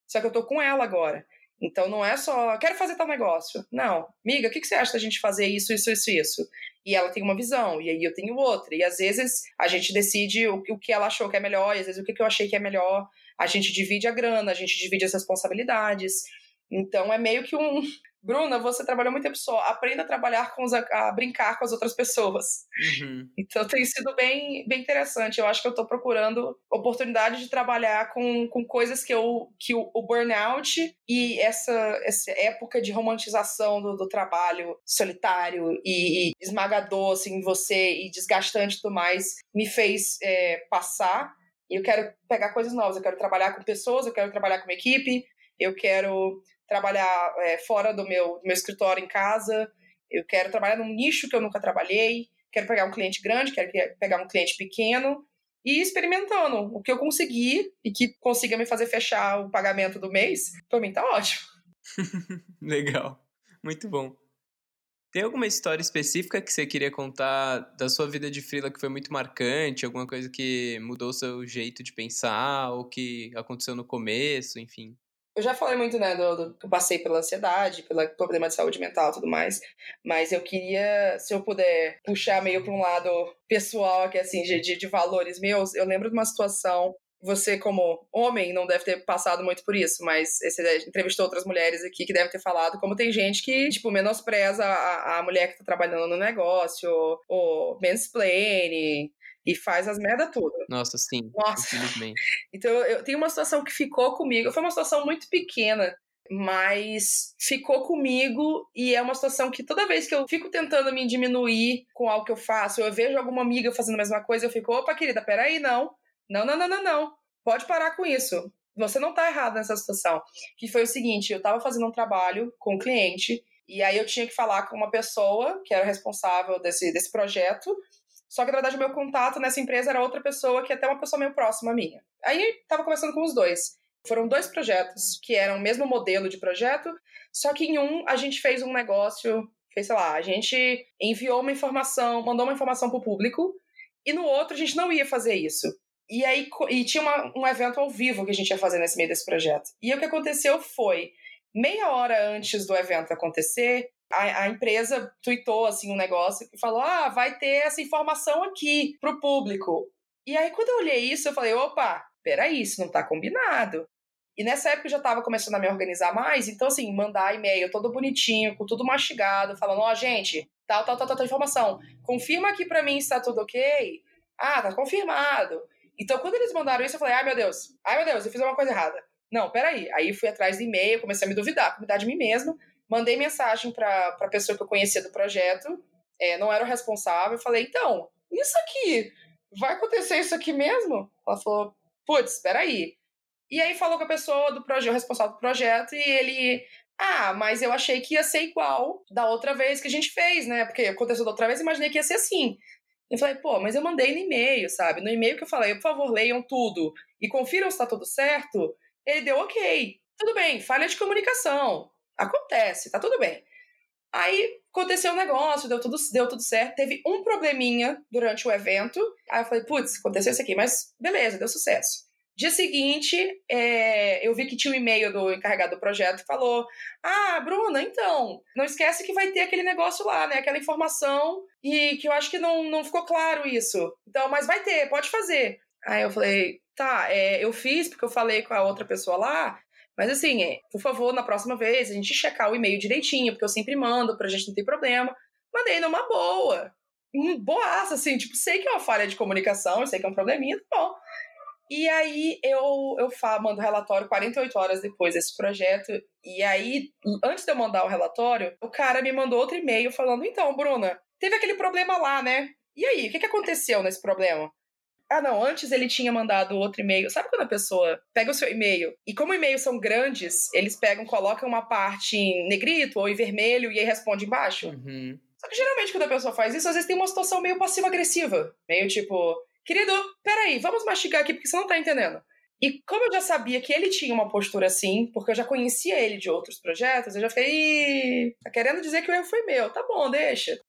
Só que eu tô com ela agora. Então não é só, quero fazer tal negócio. Não, amiga, o que, que você acha da gente fazer isso, isso, isso, isso? E ela tem uma visão, e aí eu tenho outra. E às vezes a gente decide o, o que ela achou que é melhor, e às vezes o que, que eu achei que é melhor. A gente divide a grana, a gente divide as responsabilidades. Então é meio que um, Bruna, você trabalhou muito tempo só. Aprenda a trabalhar com os, a brincar com as outras pessoas. Uhum. Então tem sido bem, bem interessante. Eu acho que eu estou procurando oportunidade de trabalhar com, com coisas que, eu, que o, o burnout e essa, essa época de romantização do, do trabalho solitário e, e, esmagador assim, em você e desgastante e tudo mais me fez é, passar. E eu quero pegar coisas novas. Eu quero trabalhar com pessoas, eu quero trabalhar com uma equipe, eu quero trabalhar é, fora do meu, do meu escritório em casa, eu quero trabalhar num nicho que eu nunca trabalhei, quero pegar um cliente grande, quero pegar um cliente pequeno e experimentando o que eu conseguir e que consiga me fazer fechar o pagamento do mês, para mim tá ótimo. [laughs] Legal, muito bom. Tem alguma história específica que você queria contar da sua vida de freela que foi muito marcante? Alguma coisa que mudou seu jeito de pensar ou que aconteceu no começo, enfim? Eu já falei muito, né, do, do, eu passei pela ansiedade, pelo problema de saúde mental e tudo mais, mas eu queria, se eu puder puxar meio para um lado pessoal aqui, assim, de, de, valores meus, eu lembro de uma situação você, como homem, não deve ter passado muito por isso, mas você entrevistou outras mulheres aqui que devem ter falado como tem gente que, tipo, menospreza a, a mulher que tá trabalhando no negócio, ou mansplaining, e faz as merda tudo. Nossa, sim. Nossa. Infelizmente. [laughs] Então eu tenho uma situação que ficou comigo. Foi uma situação muito pequena, mas ficou comigo e é uma situação que toda vez que eu fico tentando me diminuir com algo que eu faço, eu vejo alguma amiga fazendo a mesma coisa, eu fico, opa, querida, peraí, não. Não, não, não, não, não. Pode parar com isso. Você não tá errado nessa situação. Que foi o seguinte, eu tava fazendo um trabalho com um cliente e aí eu tinha que falar com uma pessoa que era responsável desse, desse projeto só que, na verdade, o meu contato nessa empresa era outra pessoa, que até uma pessoa meio próxima minha. Aí, tava conversando com os dois. Foram dois projetos que eram o mesmo modelo de projeto, só que em um a gente fez um negócio, fez, sei lá, a gente enviou uma informação, mandou uma informação pro público, e no outro a gente não ia fazer isso. E aí e tinha uma, um evento ao vivo que a gente ia fazer nesse meio desse projeto. E o que aconteceu foi, meia hora antes do evento acontecer, a, a, empresa tweetou assim um negócio que falou: ah, vai ter essa informação aqui pro público. E aí, quando eu olhei isso, eu falei: opa, peraí, isso não tá combinado. E nessa época eu já estava começando a me organizar mais, então, assim, mandar e-mail todo bonitinho, com tudo mastigado, falando: ó, oh, gente, tal, tal, tal, tal, tal informação. Confirma aqui para mim se tá tudo ok. Ah, tá confirmado. Então, quando eles mandaram isso, eu falei: ai meu Deus, ai meu Deus, eu fiz uma coisa errada. Não, peraí. Aí fui atrás do e-mail, comecei a me duvidar, cuidar de mim mesmo. Mandei mensagem para a pessoa que eu conhecia do projeto, é, não era o responsável, falei, então, isso aqui, vai acontecer isso aqui mesmo? Ela falou, putz, espera aí. E aí falou com a pessoa do projeto, responsável do projeto, e ele, ah, mas eu achei que ia ser igual da outra vez que a gente fez, né? Porque aconteceu da outra vez, imaginei que ia ser assim. Eu falei, pô, mas eu mandei no e-mail, sabe? No e-mail que eu falei, por favor, leiam tudo e confiram se tá tudo certo. Ele deu ok. Tudo bem, falha de comunicação. Acontece, tá tudo bem. Aí aconteceu o um negócio, deu tudo, deu tudo certo. Teve um probleminha durante o evento. Aí eu falei, putz, aconteceu isso aqui, mas beleza, deu sucesso. Dia seguinte, é, eu vi que tinha um e-mail do encarregado do projeto que falou: Ah, Bruna, então, não esquece que vai ter aquele negócio lá, né? Aquela informação, e que eu acho que não, não ficou claro isso. Então, mas vai ter, pode fazer. Aí eu falei: Tá, é, eu fiz porque eu falei com a outra pessoa lá, mas assim, é, por favor, na próxima vez, a gente checar o e-mail direitinho, porque eu sempre mando pra gente não ter problema. Mandei numa boa. Um boaço, assim, tipo, sei que é uma falha de comunicação, sei que é um probleminha, tá bom. E aí eu, eu falo, mando relatório 48 horas depois desse projeto. E aí, antes de eu mandar o relatório, o cara me mandou outro e-mail falando: então, Bruna, teve aquele problema lá, né? E aí, o que, que aconteceu nesse problema? Ah, não, antes ele tinha mandado outro e-mail. Sabe quando a pessoa pega o seu e-mail e, como e-mails são grandes, eles pegam, colocam uma parte em negrito ou em vermelho e aí responde embaixo? Uhum. Só que geralmente quando a pessoa faz isso, às vezes tem uma situação meio passiva-agressiva. Meio tipo, Querido, peraí, vamos mastigar aqui porque você não tá entendendo. E como eu já sabia que ele tinha uma postura assim, porque eu já conhecia ele de outros projetos, eu já fiquei, Ih, tá querendo dizer que o erro foi meu. Tá bom, deixa.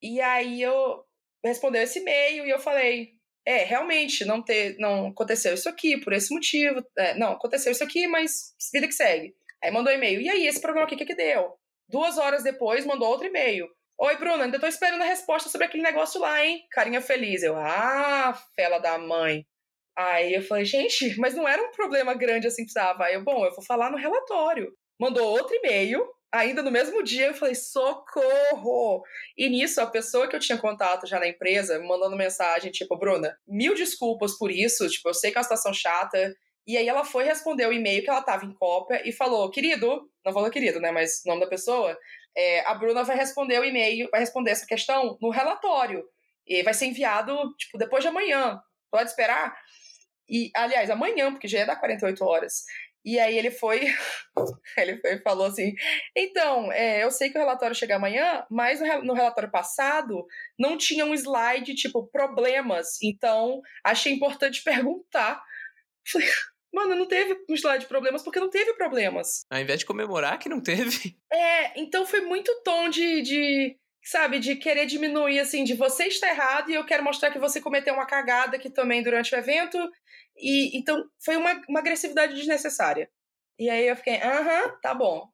E aí eu respondeu esse e-mail e eu falei, é, realmente, não, ter, não aconteceu isso aqui por esse motivo. É, não, aconteceu isso aqui, mas vida que segue. Aí mandou e-mail. E aí, esse programa aqui, o que, que deu? Duas horas depois, mandou outro e-mail. Oi, Bruna, ainda tô esperando a resposta sobre aquele negócio lá, hein? Carinha feliz. Eu, ah, fela da mãe. Aí eu falei, gente, mas não era um problema grande assim que precisava. Aí eu, bom, eu vou falar no relatório. Mandou outro e-mail, ainda no mesmo dia, eu falei, socorro! E nisso, a pessoa que eu tinha contato já na empresa, mandando mensagem, tipo, Bruna, mil desculpas por isso, tipo, eu sei que é uma situação chata. E aí ela foi responder o e-mail que ela tava em cópia e falou, querido, não falou querido, né, mas nome da pessoa, é, a Bruna vai responder o e-mail, vai responder essa questão no relatório. E vai ser enviado, tipo, depois de amanhã. Pode esperar? E, aliás, amanhã, porque já ia dar 48 horas. E aí ele foi, [laughs] ele foi falou assim: então, é, eu sei que o relatório chega amanhã, mas no, relatório passado não tinha um slide tipo problemas, então achei importante [laughs] perguntar. Falei, Mano, não teve um slide de problemas porque não teve problemas. Ao invés de comemorar que não teve. [laughs] É, então foi muito tom de, de sabe, de querer diminuir, assim, de você está errado e eu quero mostrar que você cometeu uma cagada aqui também durante o evento. E então foi uma, uma agressividade desnecessária. E aí eu fiquei, aham, tá bom.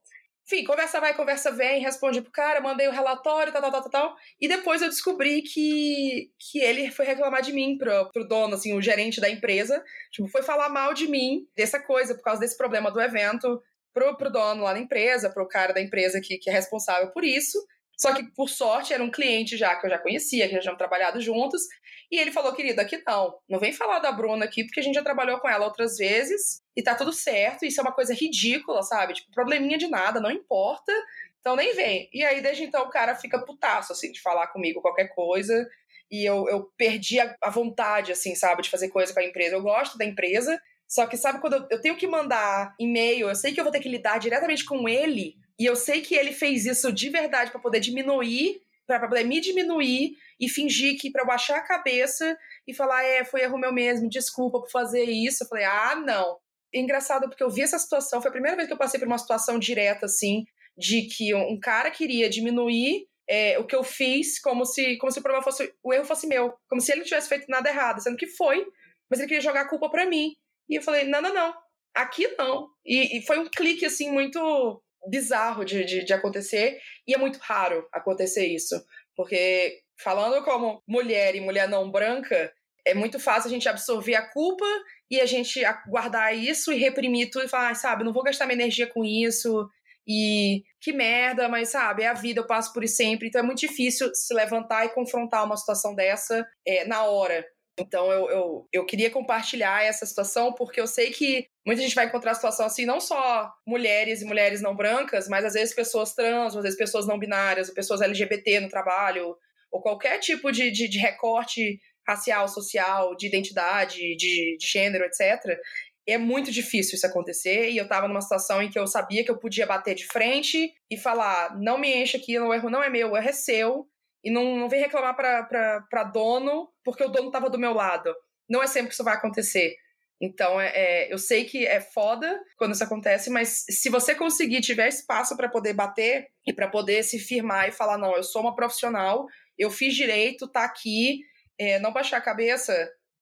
Enfim, conversa vai, conversa vem, respondi pro cara, mandei o relatório, tal, tal, tal, tal. E depois eu descobri que, que ele foi reclamar de mim pro, pro dono, assim, o gerente da empresa. Tipo, foi falar mal de mim, dessa coisa, por causa desse problema do evento, pro, pro dono lá na empresa, pro cara da empresa que, que é responsável por isso. Só que, por sorte, era um cliente já que eu já conhecia, que já tínhamos trabalhado juntos. E ele falou, querida, aqui não. Não vem falar da Bruna aqui, porque a gente já trabalhou com ela outras vezes e tá tudo certo. Isso é uma coisa ridícula, sabe? Tipo, probleminha de nada, não importa. Então nem vem. E aí, desde então, o cara fica putaço, assim, de falar comigo qualquer coisa. E eu, eu perdi a, a vontade, assim, sabe, de fazer coisa com a empresa. Eu gosto da empresa, só que sabe quando eu, eu tenho que mandar e-mail, eu sei que eu vou ter que lidar diretamente com ele, e eu sei que ele fez isso de verdade para poder diminuir, para poder me diminuir e fingir que para baixar a cabeça e falar, é, foi erro meu mesmo, desculpa por fazer isso. Eu falei, ah, não. É engraçado porque eu vi essa situação, foi a primeira vez que eu passei por uma situação direta assim, de que um cara queria diminuir é, o que eu fiz como se, como se o problema fosse, o erro fosse meu, como se ele não tivesse feito nada errado, sendo que foi, mas ele queria jogar a culpa para mim. E eu falei, não, não, não, aqui não. E, e foi um clique assim muito bizarro de, de, de acontecer e é muito raro acontecer isso, porque falando como mulher e mulher não branca, é muito fácil a gente absorver a culpa e a gente guardar isso e reprimir tudo e falar, ah, sabe, não vou gastar minha energia com isso e que merda, mas sabe, é a vida, eu passo por isso sempre. Então é muito difícil se levantar e confrontar uma situação dessa é, na hora. Então eu, eu, eu queria compartilhar essa situação porque eu sei que muita gente vai encontrar situação assim, não só mulheres e mulheres não brancas, mas às vezes pessoas trans, às vezes pessoas não binárias, ou pessoas LGBT no trabalho, ou qualquer tipo de, de, de recorte racial, social, de identidade, de, de gênero, etc. É muito difícil isso acontecer e eu tava numa situação em que eu sabia que eu podia bater de frente e falar: não me enche aqui, o erro não é meu, o erro é seu. E não, não vem reclamar para dono porque o dono tava do meu lado. Não é sempre que isso vai acontecer. Então, é, é, eu sei que é foda quando isso acontece, mas se você conseguir, tiver espaço para poder bater e para poder se firmar e falar: não, eu sou uma profissional, eu fiz direito, tá aqui, é, não baixar a cabeça,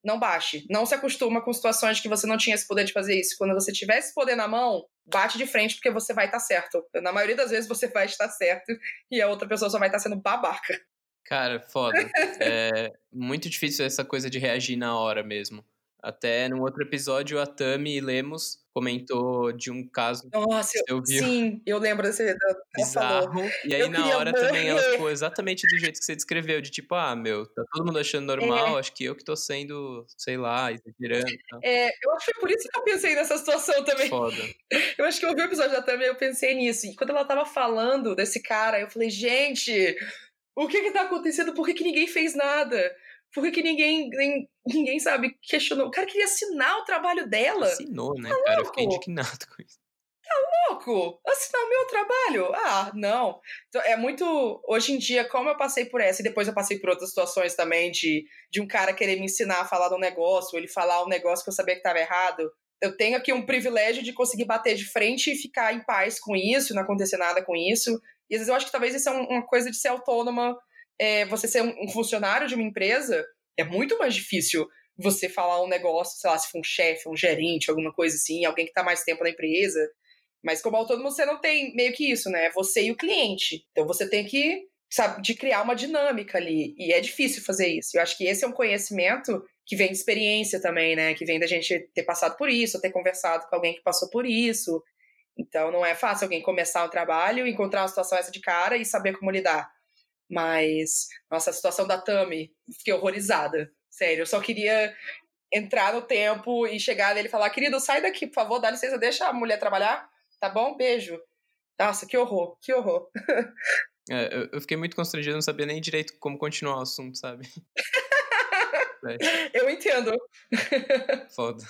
não baixe. Não se acostuma com situações que você não tinha esse poder de fazer isso. Quando você tiver esse poder na mão, bate de frente porque você vai estar tá certo. Na maioria das vezes você vai estar certo [laughs] e a outra pessoa só vai estar sendo babaca. Cara, foda. é muito difícil essa coisa de reagir na hora mesmo. Até num outro episódio, a Tami Lemos comentou de um caso. Nossa, eu, sim, eu lembro desse. Bizarro. E aí, eu na hora morrer. também, ela ficou exatamente do jeito que você descreveu: de tipo, ah, meu, tá todo mundo achando normal, é. acho que eu que tô sendo, sei lá, exagerando. É, eu acho que foi por isso que eu pensei nessa situação também. Foda. [laughs] Eu acho que eu ouvi o episódio da Tami e eu pensei nisso. E quando ela tava falando desse cara, eu falei, gente, o que que tá acontecendo? Por que, que ninguém fez nada? Por que, que ninguém, nem, ninguém, sabe, questionou? O cara queria assinar o trabalho dela. Assinou, né, tá cara? Louco? Eu fiquei indignado com isso. Tá louco? Assinar o meu trabalho? Ah, não. Então, é muito. Hoje em dia, como eu passei por essa, e depois eu passei por outras situações também, de, de um cara querer me ensinar a falar de um negócio, ou ele falar um negócio que eu sabia que estava errado. Eu tenho aqui um privilégio de conseguir bater de frente e ficar em paz com isso, não acontecer nada com isso. E às vezes eu acho que talvez isso é uma coisa de ser autônoma é, você ser um, funcionário de uma empresa, é muito mais difícil você falar um negócio, sei lá, se for um chefe, um gerente, alguma coisa assim, alguém que está mais tempo na empresa. Mas como autônomo, você não tem meio que isso, né? Você e o cliente. Então você tem que, sabe, de criar uma dinâmica ali. E é difícil fazer isso. Eu acho que esse é um conhecimento que vem de experiência também, né? Que vem da gente ter passado por isso, ter conversado com alguém que passou por isso. Então não é fácil alguém começar um trabalho, encontrar uma situação essa de cara e saber como lidar. Mas, nossa, a situação da Tami, fiquei horrorizada. Sério, eu só queria entrar no tempo e chegar nele e falar: querido, sai daqui, por favor, dá licença, deixa a mulher trabalhar, tá bom? Beijo. Nossa, que horror, que horror. [laughs] É, eu fiquei muito constrangido, não sabia nem direito como continuar o assunto, sabe? [laughs] eu entendo. Foda.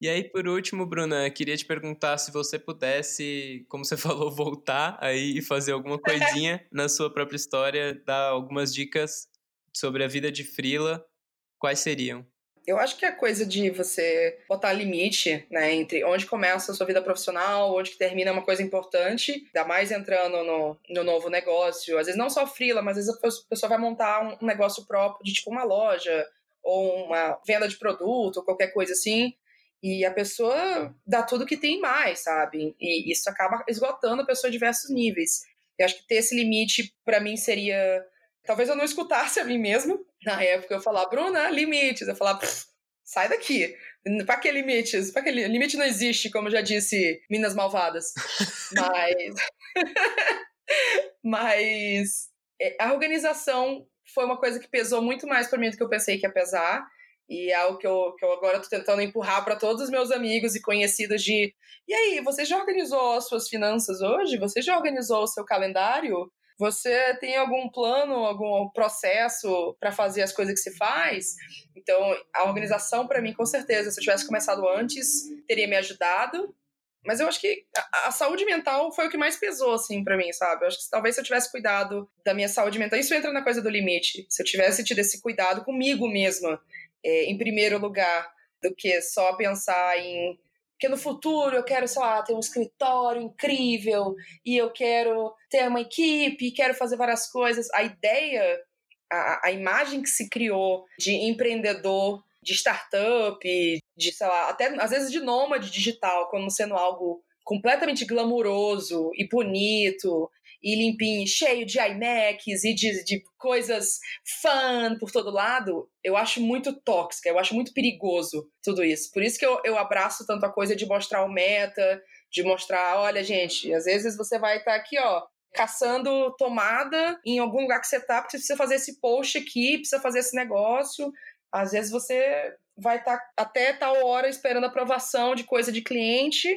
E aí, por último, Bruna, queria te perguntar se você pudesse, como você [laughs] falou, voltar aí e fazer alguma coisinha [laughs] na sua própria história, dar algumas dicas sobre a vida de Frila, quais seriam? Eu acho que a coisa de você botar limite, né, entre onde começa a sua vida profissional, onde que termina é uma coisa importante, ainda mais entrando no, no novo negócio. Às vezes não só frila, mas às vezes a pessoa vai montar um negócio próprio de tipo uma loja ou uma venda de produto, qualquer coisa assim. E a pessoa dá tudo que tem mais, sabe? E isso acaba esgotando a pessoa a diversos níveis. Eu acho que ter esse limite, para mim, seria. Talvez eu não escutasse a mim mesmo. Na época eu falar, Bruna, limites. Eu falar, sai daqui. Pra que limites? Pra que limite não existe, como já disse Minas Malvadas. [laughs] Mas. [laughs] Mas é, a organização foi uma coisa que pesou muito mais para mim do que eu pensei que ia pesar. E é algo que eu, que eu agora estou tentando empurrar para todos os meus amigos e conhecidos de e aí, você já organizou as suas finanças hoje? Você já organizou o seu calendário? Você tem algum plano, algum processo para fazer as coisas que se faz? Então, a organização para mim, com certeza, se eu tivesse começado antes, teria me ajudado. Mas eu acho que a, a saúde mental foi o que mais pesou, assim, para mim, sabe? Eu acho que talvez se eu tivesse cuidado da minha saúde mental, isso entra na coisa do limite. Se eu tivesse tido esse cuidado comigo mesma, é, em primeiro lugar do que só pensar em que no futuro eu quero, sei lá, ter um escritório incrível e eu quero ter uma equipe, quero fazer várias coisas. A ideia, a, a imagem que se criou de empreendedor, de startup, de, sei lá, até às vezes de nômade digital, como sendo algo completamente glamuroso e bonito e limpinho, cheio de iMacs e de, de coisas fun por todo lado, eu acho muito tóxica, eu acho muito perigoso tudo isso. Por isso que eu, eu abraço tanto a coisa de mostrar o meta, de mostrar, olha, gente, às vezes você vai estar tá aqui, ó, caçando tomada em algum lugar que você tá, porque você precisa fazer esse post aqui, precisa fazer esse negócio. Às vezes você vai estar tá até tal hora esperando aprovação de coisa de cliente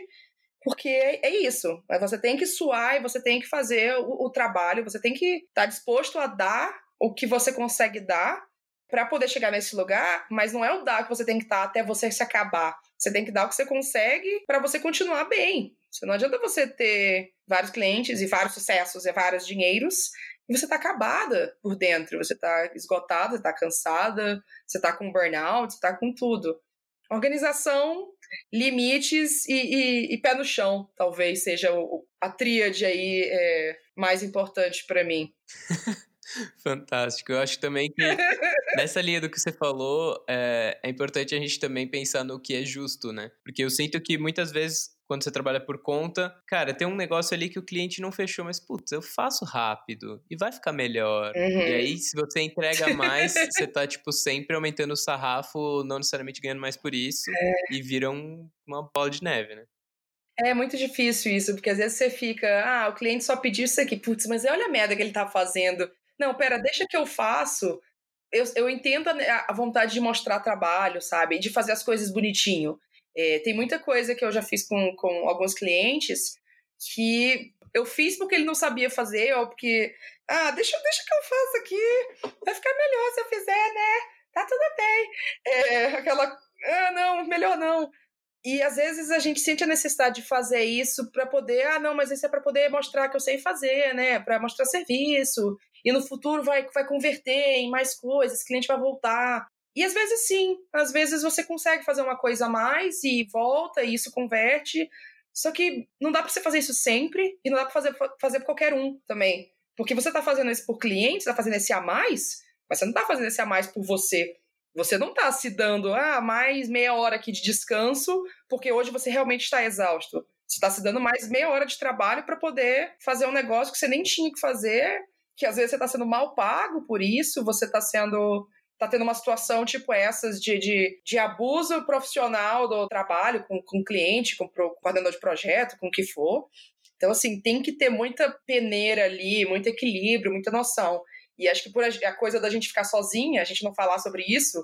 porque é isso. Você tem que suar e você tem que fazer o, o trabalho, você tem que estar tá disposto a dar o que você consegue dar para poder chegar nesse lugar, mas não é o dar que você tem que estar tá até você se acabar. Você tem que dar o que você consegue para você continuar bem. Não adianta você ter vários clientes e vários sucessos e vários dinheiros e você tá acabada por dentro, você tá esgotada, tá cansada, você tá com burnout, você tá com tudo. Organização limites e, e, e, pé no chão, talvez seja o, a tríade aí é, mais importante para mim. [laughs] Fantástico. Eu acho também que Nessa linha do que você falou, é, é importante a gente também pensar no que é justo, né? Porque eu sinto que muitas vezes quando você trabalha por conta, cara, tem um negócio ali que o cliente não fechou, mas putz, eu faço rápido e vai ficar melhor. Uhum. E aí, se você entrega mais, você tá, tipo, sempre aumentando o sarrafo, não necessariamente ganhando mais por isso, é. e vira um, uma bola de neve, né? É muito difícil isso, porque às vezes você fica, ah, o cliente só pediu isso aqui, putz, mas olha a merda que ele tá fazendo. Não, pera, deixa que eu faço. Eu, eu entendo a, a vontade de mostrar trabalho, sabe? De fazer as coisas bonitinho. É, tem muita coisa que eu já fiz com, com alguns clientes que eu fiz porque ele não sabia fazer, ou porque, ah, deixa, deixa que eu faça aqui, vai ficar melhor se eu fizer, né? Tá tudo bem. É, aquela, ah, não, melhor não. E às vezes a gente sente a necessidade de fazer isso para poder, ah, não, mas isso é para poder mostrar que eu sei fazer, né? Para mostrar serviço. E no futuro vai, vai converter em mais coisas, cliente vai voltar. E às vezes sim, às vezes você consegue fazer uma coisa a mais e volta e isso converte. Só que não dá para você fazer isso sempre e não dá para fazer, fazer por qualquer um também. Porque você tá fazendo isso por cliente, tá fazendo esse a mais, mas você não tá fazendo esse a mais por você. Você não tá se dando, ah, mais meia hora aqui de descanso, porque hoje você realmente está exausto. Você está se dando mais meia hora de trabalho para poder fazer um negócio que você nem tinha que fazer, que às vezes você está sendo mal pago por isso, você está sendo tá tendo uma situação tipo essas de, de, de abuso profissional do trabalho com, com cliente, com, com coordenador de projeto, com o que for. Então, assim, tem que ter muita peneira ali, muito equilíbrio, muita noção. E acho que por a coisa da gente ficar sozinha, a gente não falar sobre isso,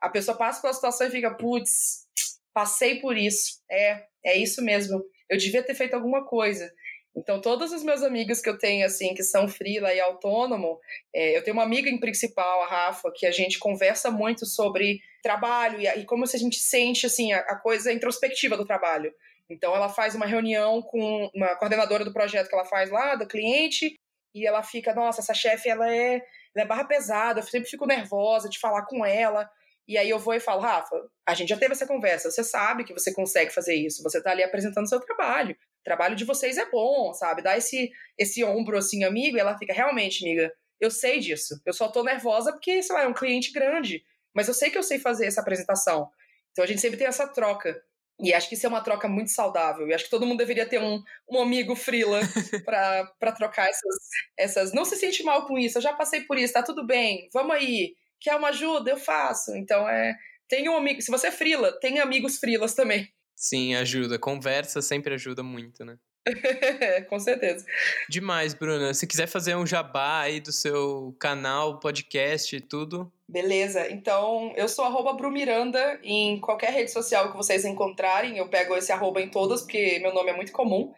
a pessoa passa pela situação e fica, putz, passei por isso. É, é isso mesmo. Eu devia ter feito alguma coisa. Então, todos os meus amigos que eu tenho, assim, que são freela e autônomo, é, eu tenho uma amiga em principal, a Rafa, que a gente conversa muito sobre trabalho e, e como se a gente sente, assim, a, a, coisa introspectiva do trabalho. Então, ela faz uma reunião com uma coordenadora do projeto que ela faz lá, do cliente, e ela fica, nossa, essa chefe, ela é, ela é barra pesada, eu sempre fico nervosa de falar com ela. E aí eu vou e falo, Rafa, a gente já teve essa conversa, você sabe que você consegue fazer isso, você está ali apresentando seu trabalho trabalho de vocês é bom, sabe? Dá esse, esse ombro assim, amigo, e ela fica, realmente, amiga, eu sei disso. Eu só tô nervosa porque, sei lá, é um cliente grande. Mas eu sei que eu sei fazer essa apresentação. Então a gente sempre tem essa troca. E acho que isso é uma troca muito saudável. E acho que todo mundo deveria ter um, um amigo frila [laughs] para trocar essas, essas. Não se sente mal com isso, eu já passei por isso, tá tudo bem, vamos aí. Quer uma ajuda? Eu faço. Então é. Tem um amigo. Se você é frila, tem amigos frilas também. Sim, ajuda. Conversa sempre ajuda muito, né? [laughs] Com certeza. Demais, Bruna. Se quiser fazer um jabá aí do seu canal, podcast e tudo. Beleza. Então, eu sou arroba Brumiranda em qualquer rede social que vocês encontrarem. Eu pego esse arroba em todas, porque meu nome é muito comum.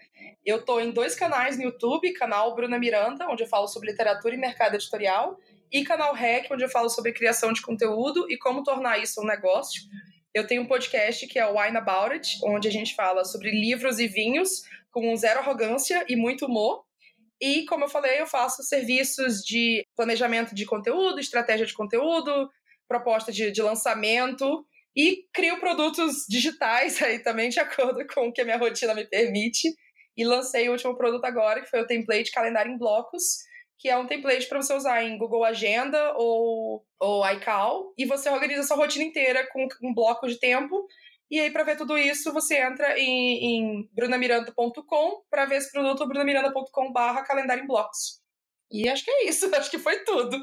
Eu tô em dois canais no YouTube, canal Bruna Miranda, onde eu falo sobre literatura e mercado editorial, e canal REC, onde eu falo sobre criação de conteúdo e como tornar isso um negócio. Eu tenho um podcast que é o Wine About It, onde a gente fala sobre livros e vinhos com zero arrogância e muito humor. E, como eu falei, eu faço serviços de planejamento de conteúdo, estratégia de conteúdo, proposta de, de lançamento e crio produtos digitais aí também, de acordo com o que a minha rotina me permite. E lancei o último produto agora, que foi o template calendário em blocos, que é um template para você usar em Google Agenda ou, ou iCal, e você organiza sua rotina inteira com um bloco de tempo. E aí, para ver tudo isso, você entra em, em brunamiranda.com para ver esse produto, brunamiranda.com/barra calendário em blocos. E acho que é isso, [laughs] acho que foi tudo.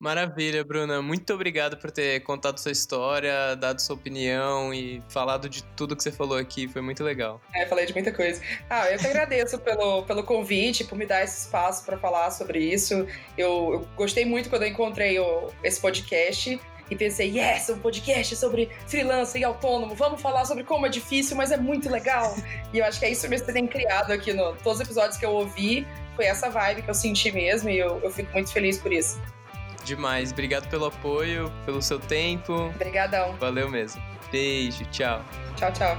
Maravilha, Bruna. Muito obrigado por ter contado sua história, dado sua opinião e falado de tudo que você falou aqui. Foi muito legal. É, falei de muita coisa. Ah, eu que agradeço pelo, pelo convite, por me dar esse espaço para falar sobre isso. Eu, eu, gostei muito quando eu encontrei o, esse podcast e pensei, yes, um podcast sobre freelancer e autônomo. Vamos falar sobre como é difícil, mas é muito legal. E eu acho que é isso mesmo que tem criado aqui no todos os episódios que eu ouvi. Foi essa vibe que eu senti mesmo e eu, eu fico muito feliz por isso. Demais. Obrigado pelo apoio, pelo seu tempo. Obrigadão. Valeu mesmo. Beijo, tchau. Tchau, tchau.